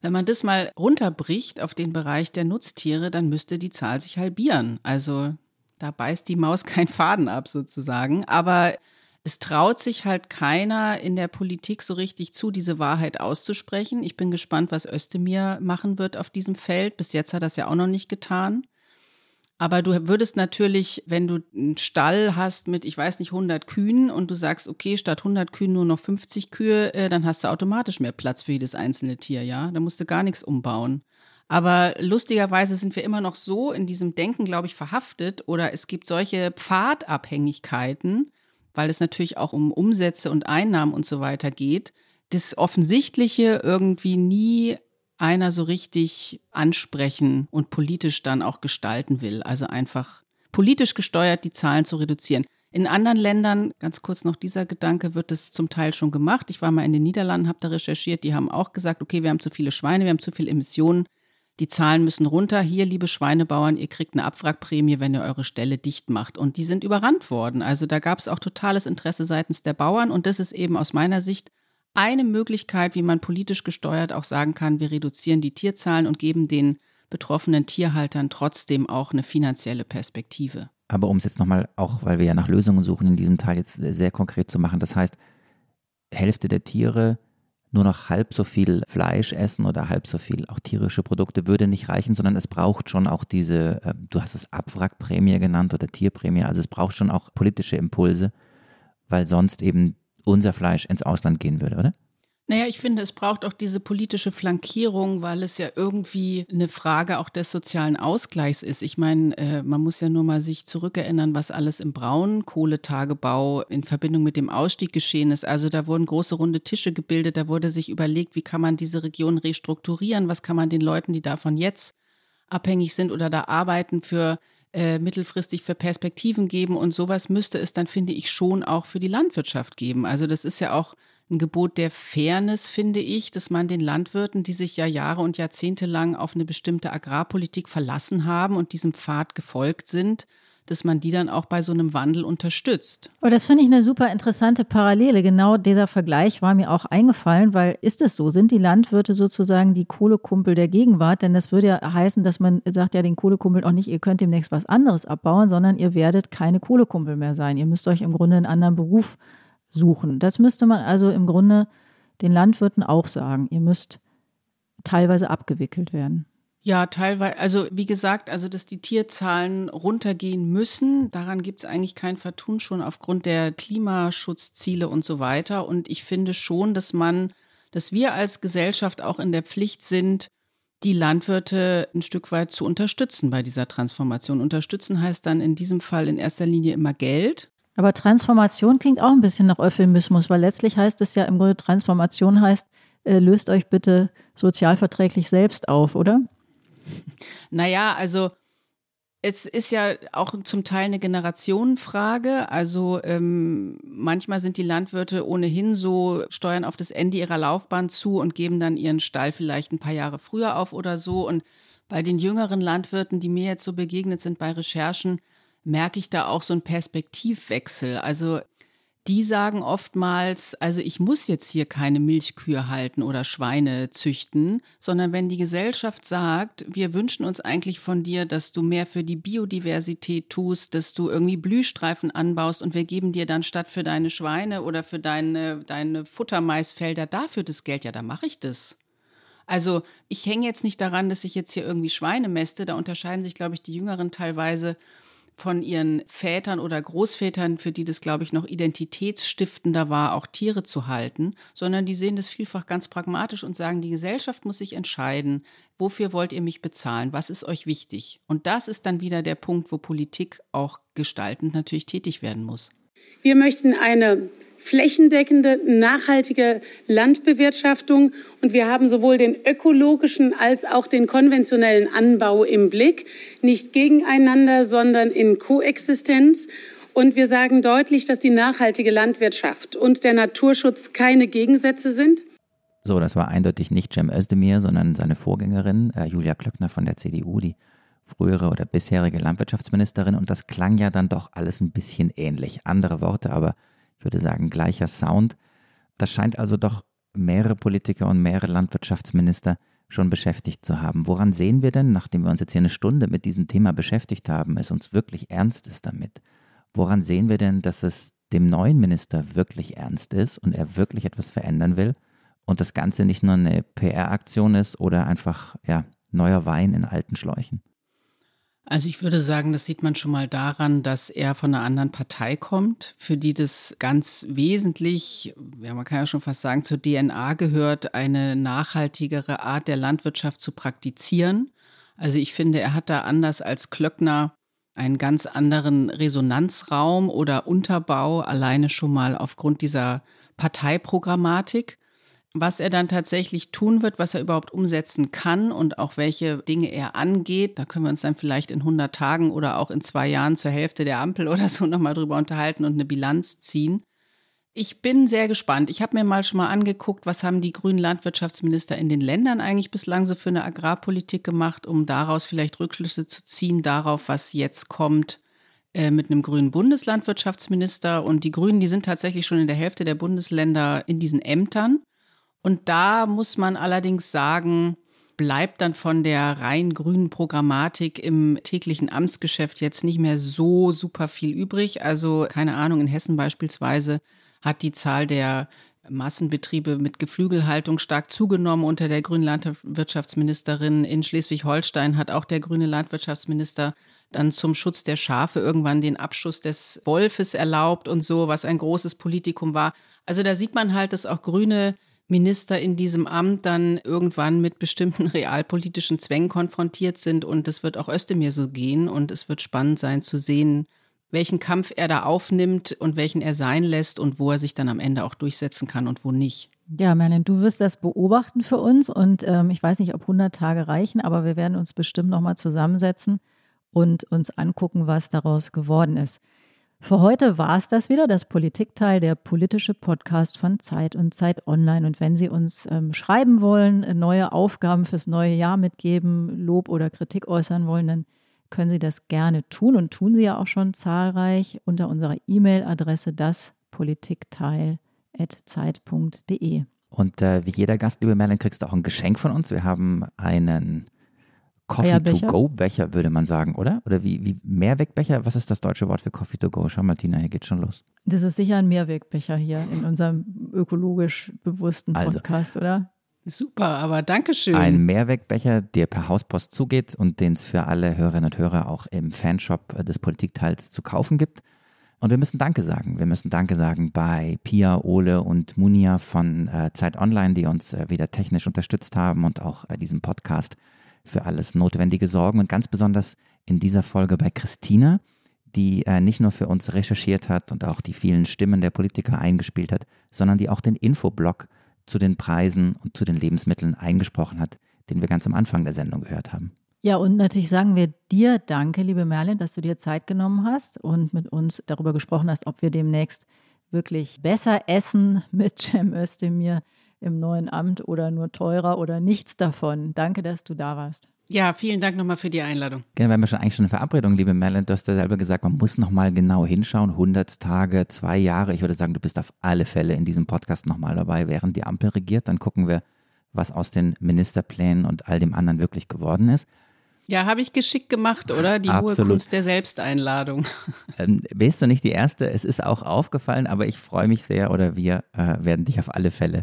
Wenn man das mal runterbricht auf den Bereich der Nutztiere, dann müsste die Zahl sich halbieren. Also da beißt die Maus *laughs* keinen Faden ab sozusagen. Aber es traut sich halt keiner in der Politik so richtig zu, diese Wahrheit auszusprechen. Ich bin gespannt, was Özdemir machen wird auf diesem Feld. Bis jetzt hat er das ja auch noch nicht getan. Aber du würdest natürlich, wenn du einen Stall hast mit, ich weiß nicht, 100 Kühen und du sagst, okay, statt 100 Kühen nur noch 50 Kühe, äh, dann hast du automatisch mehr Platz für jedes einzelne Tier, ja? Da musst du gar nichts umbauen. Aber lustigerweise sind wir immer noch so in diesem Denken, glaube ich, verhaftet oder es gibt solche Pfadabhängigkeiten, weil es natürlich auch um Umsätze und Einnahmen und so weiter geht, das Offensichtliche irgendwie nie einer so richtig ansprechen und politisch dann auch gestalten will. Also einfach politisch gesteuert die Zahlen zu reduzieren. In anderen Ländern, ganz kurz noch dieser Gedanke, wird es zum Teil schon gemacht. Ich war mal in den Niederlanden, habe da recherchiert, die haben auch gesagt, okay, wir haben zu viele Schweine, wir haben zu viele Emissionen, die Zahlen müssen runter. Hier, liebe Schweinebauern, ihr kriegt eine Abwrackprämie, wenn ihr eure Ställe dicht macht. Und die sind überrannt worden. Also da gab es auch totales Interesse seitens der Bauern. Und das ist eben aus meiner Sicht eine Möglichkeit, wie man politisch gesteuert auch sagen kann, wir reduzieren die Tierzahlen und geben den betroffenen Tierhaltern trotzdem auch eine finanzielle Perspektive. Aber um es jetzt nochmal, auch weil wir ja nach Lösungen suchen, in diesem Teil jetzt sehr konkret zu machen, das heißt, Hälfte der Tiere nur noch halb so viel Fleisch essen oder halb so viel auch tierische Produkte würde nicht reichen, sondern es braucht schon auch diese, äh, du hast es Abwrackprämie genannt oder Tierprämie, also es braucht schon auch politische Impulse, weil sonst eben unser Fleisch ins Ausland gehen würde, oder? Naja, ich finde, es braucht auch diese politische Flankierung, weil es ja irgendwie eine Frage auch des sozialen Ausgleichs ist. Ich meine, äh, man muss ja nur mal sich zurückerinnern, was alles im Braunkohletagebau in Verbindung mit dem Ausstieg geschehen ist. Also da wurden große runde Tische gebildet, da wurde sich überlegt, wie kann man diese Region restrukturieren, was kann man den Leuten, die davon jetzt abhängig sind oder da arbeiten, für äh, mittelfristig für Perspektiven geben. Und sowas müsste es dann, finde ich, schon auch für die Landwirtschaft geben. Also das ist ja auch ein Gebot der Fairness, finde ich, dass man den Landwirten, die sich ja Jahre und Jahrzehnte lang auf eine bestimmte Agrarpolitik verlassen haben und diesem Pfad gefolgt sind, dass man die dann auch bei so einem Wandel unterstützt. Oh, das finde ich eine super interessante Parallele. Genau dieser Vergleich war mir auch eingefallen, weil ist es so? Sind die Landwirte sozusagen die Kohlekumpel der Gegenwart? Denn das würde ja heißen, dass man sagt ja den Kohlekumpel auch nicht, ihr könnt demnächst was anderes abbauen, sondern ihr werdet keine Kohlekumpel mehr sein. Ihr müsst euch im Grunde einen anderen Beruf suchen. Das müsste man also im Grunde den Landwirten auch sagen. Ihr müsst teilweise abgewickelt werden. Ja, teilweise, also wie gesagt, also dass die Tierzahlen runtergehen müssen, daran gibt es eigentlich kein Vertun schon aufgrund der Klimaschutzziele und so weiter. Und ich finde schon, dass man, dass wir als Gesellschaft auch in der Pflicht sind, die Landwirte ein Stück weit zu unterstützen bei dieser Transformation. Unterstützen heißt dann in diesem Fall in erster Linie immer Geld. Aber Transformation klingt auch ein bisschen nach Euphemismus, weil letztlich heißt es ja im Grunde, Transformation heißt, äh, löst euch bitte sozialverträglich selbst auf, oder? *laughs* Naja, also es ist ja auch zum Teil eine Generationenfrage. Also ähm, manchmal sind die Landwirte ohnehin so, steuern auf das Ende ihrer Laufbahn zu und geben dann ihren Stall vielleicht ein paar Jahre früher auf oder so. Und bei den jüngeren Landwirten, die mir jetzt so begegnet sind bei Recherchen, merke ich da auch so einen Perspektivwechsel. Also die sagen oftmals, also ich muss jetzt hier keine Milchkühe halten oder Schweine züchten, sondern wenn die Gesellschaft sagt, wir wünschen uns eigentlich von dir, dass du mehr für die Biodiversität tust, dass du irgendwie Blühstreifen anbaust und wir geben dir dann statt für deine Schweine oder für deine, deine Futtermaisfelder dafür das Geld, ja, dann mache ich das. Also ich hänge jetzt nicht daran, dass ich jetzt hier irgendwie Schweine mäste, da unterscheiden sich, glaube ich, die Jüngeren teilweise von ihren Vätern oder Großvätern, für die das, glaube ich, noch identitätsstiftender war, auch Tiere zu halten, sondern die sehen das vielfach ganz pragmatisch und sagen, die Gesellschaft muss sich entscheiden, wofür wollt ihr mich bezahlen, was ist euch wichtig. Und das ist dann wieder der Punkt, wo Politik auch gestaltend natürlich tätig werden muss. Wir möchten eine flächendeckende, nachhaltige Landbewirtschaftung. Und wir haben sowohl den ökologischen als auch den konventionellen Anbau im Blick, nicht gegeneinander, sondern in Koexistenz. Und wir sagen deutlich, dass die nachhaltige Landwirtschaft und der Naturschutz keine Gegensätze sind. So, das war eindeutig nicht Cem Özdemir, sondern seine Vorgängerin äh, Julia Klöckner von der CDU, die frühere oder bisherige Landwirtschaftsministerin. Und das klang ja dann doch alles ein bisschen ähnlich. Andere Worte, aber ich würde sagen, gleicher Sound. Das scheint also doch mehrere Politiker und mehrere Landwirtschaftsminister schon beschäftigt zu haben. Woran sehen wir denn, nachdem wir uns jetzt hier eine Stunde mit diesem Thema beschäftigt haben, es uns wirklich ernst ist damit? Woran sehen wir denn, dass es dem neuen Minister wirklich ernst ist und er wirklich etwas verändern will und das Ganze nicht nur eine PR-Aktion ist oder einfach ja, neuer Wein in alten Schläuchen? Also ich würde sagen, das sieht man schon mal daran, dass er von einer anderen Partei kommt, für die das ganz wesentlich, ja man kann ja schon fast sagen, zur DNA gehört, eine nachhaltigere Art der Landwirtschaft zu praktizieren. Also ich finde, er hat da anders als Klöckner einen ganz anderen Resonanzraum oder Unterbau, alleine schon mal aufgrund dieser Parteiprogrammatik. Was er dann tatsächlich tun wird, was er überhaupt umsetzen kann und auch welche Dinge er angeht, da können wir uns dann vielleicht in 100 Tagen oder auch in zwei Jahren zur Hälfte der Ampel *laughs* oder so nochmal drüber unterhalten und eine Bilanz ziehen. Ich bin sehr gespannt. Ich habe mir mal schon mal angeguckt, was haben die grünen Landwirtschaftsminister in den Ländern eigentlich bislang so für eine Agrarpolitik gemacht, um daraus vielleicht Rückschlüsse zu ziehen darauf, was jetzt kommt äh, mit einem grünen Bundeslandwirtschaftsminister. Und die Grünen, die sind tatsächlich schon in der Hälfte der Bundesländer in diesen Ämtern. Und da muss man allerdings sagen, bleibt dann von der rein grünen Programmatik im täglichen Amtsgeschäft jetzt nicht mehr so super viel übrig. Also keine Ahnung, in Hessen beispielsweise hat die Zahl der Massenbetriebe mit Geflügelhaltung stark zugenommen unter der grünen Landwirtschaftsministerin. In Schleswig-Holstein hat auch der grüne Landwirtschaftsminister dann zum Schutz der Schafe irgendwann den Abschuss des Wolfes erlaubt und so, was ein großes Politikum war. Also da sieht man halt, dass auch grüne Minister in diesem Amt dann irgendwann mit bestimmten *laughs* realpolitischen Zwängen konfrontiert sind. Und das wird auch Özdemir so gehen. Und es wird spannend sein zu sehen, welchen Kampf er da aufnimmt und welchen er sein lässt und wo er sich dann am Ende auch durchsetzen kann und wo nicht. Ja, Merlin, du wirst das beobachten für uns und ähm, ich weiß nicht, ob 100 Tage reichen, aber wir werden uns bestimmt nochmal zusammensetzen und uns angucken, was daraus geworden ist. Für heute war es das wieder, das Politikteil, der politische Podcast von Zeit und Zeit Online. Und wenn Sie uns ähm, schreiben wollen, neue Aufgaben fürs neue Jahr mitgeben, Lob oder Kritik äußern wollen, dann können Sie das gerne tun und tun Sie ja auch schon zahlreich unter unserer E-Mail-Adresse daspolitikteil.zeit.de. Und äh, wie jeder Gast, liebe Merlin, kriegst du auch ein Geschenk von uns. Wir haben einen Coffee-to-go-Becher, würde man sagen, oder? Oder wie, wie Mehrwegbecher? Was ist das deutsche Wort für Coffee-to-go? Schau mal, Tina, hier geht's schon los. Das ist sicher ein Mehrwegbecher hier in unserem ökologisch bewussten also. Podcast, also, oder? Super, aber Dankeschön. Ein Mehrwegbecher, der per Hauspost zugeht und den es für alle Hörerinnen und Hörer auch im Fanshop des Politikteils zu kaufen gibt. Und wir müssen Danke sagen. Wir müssen Danke sagen bei Pia, Ole und Munia von äh, Zeit Online, die uns äh, wieder technisch unterstützt haben und auch bei diesem Podcast für alles Notwendige sorgen und ganz besonders in dieser Folge bei Christina, die äh, nicht nur für uns recherchiert hat und auch die vielen Stimmen der Politiker eingespielt hat, sondern die auch den Infoblog zu den Preisen und zu den Lebensmitteln eingesprochen hat, den wir ganz am Anfang der Sendung gehört haben. Ja, und natürlich sagen wir dir danke, liebe Merlin, dass du dir Zeit genommen hast und mit uns darüber gesprochen hast, ob wir demnächst wirklich besser essen mit Cem Özdemir im neuen Amt oder nur teurer oder nichts davon. Danke, dass du da warst. Ja, vielen Dank nochmal für die Einladung. Genau, wir haben ja schon eigentlich schon eine Verabredung, liebe Merlin. Du hast ja selber gesagt, man muss nochmal genau hinschauen. 100 Tage, zwei Jahre. Ich würde sagen, du bist auf alle Fälle in diesem Podcast nochmal dabei, während die Ampel regiert. Dann gucken wir, was aus den Ministerplänen und all dem anderen wirklich geworden ist. Ja, habe ich geschickt gemacht, oder? Die Absolut. hohe Kunst der Selbsteinladung. *laughs* Ähm, bist du nicht die Erste? Es ist auch aufgefallen, aber ich freue mich sehr oder wir äh, werden dich auf alle Fälle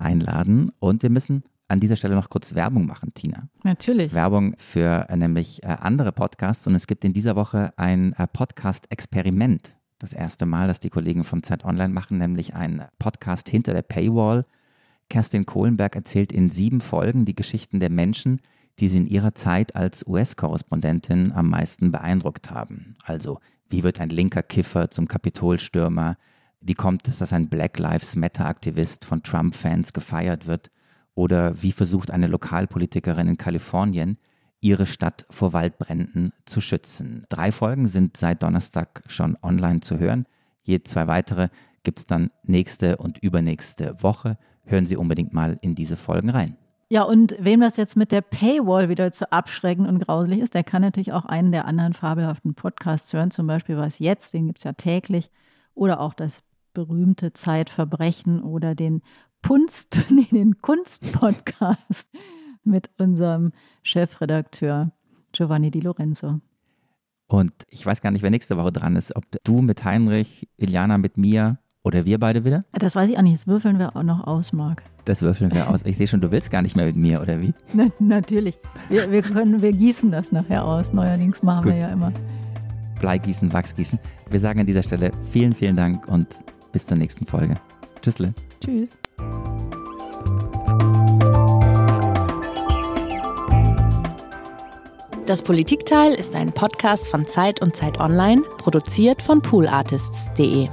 einladen. Und wir müssen an dieser Stelle noch kurz Werbung machen, Tina. Natürlich. Werbung für äh, nämlich äh, andere Podcasts. Und es gibt in dieser Woche ein äh, Podcast-Experiment. Das erste Mal, dass die Kollegen von Zeit Online machen, nämlich ein Podcast hinter der Paywall. Kerstin Kohlenberg erzählt in sieben Folgen die Geschichten der Menschen, die sie in ihrer Zeit als US-Korrespondentin am meisten beeindruckt haben. Also, wie wird ein linker Kiffer zum Kapitolstürmer? Wie kommt es, dass ein Black Lives Matter-Aktivist von Trump-Fans gefeiert wird? Oder wie versucht eine Lokalpolitikerin in Kalifornien, ihre Stadt vor Waldbränden zu schützen? Drei Folgen sind seit Donnerstag schon online zu hören. Je zwei weitere gibt es dann nächste und übernächste Woche. Hören Sie unbedingt mal in diese Folgen rein. Ja, und wem das jetzt mit der Paywall wieder zu abschreckend und grauslich ist, der kann natürlich auch einen der anderen fabelhaften Podcasts hören, zum Beispiel Was jetzt, den gibt es ja täglich, oder auch das berühmte Zeitverbrechen oder den Punst, *laughs* nee, den Kunstpodcast mit unserem Chefredakteur Giovanni Di Lorenzo. Und ich weiß gar nicht, wer nächste Woche dran ist. Ob du mit Heinrich, Iliana mit mir oder wir beide wieder? Das weiß ich auch nicht. Das würfeln wir auch noch aus, Marc. Das würfeln wir aus. Ich sehe schon, du willst gar nicht mehr mit mir, oder wie? *laughs* Na, natürlich. Wir, wir, können, wir gießen das nachher aus. Neuerdings machen Gut. wir ja immer. Bleigießen, Wachsgießen. Wir sagen an dieser Stelle vielen, vielen Dank und bis zur nächsten Folge. Tschüssle. Tschüss. Das Politikteil ist ein Podcast von Zeit und Zeit Online, produziert von poolartists.de.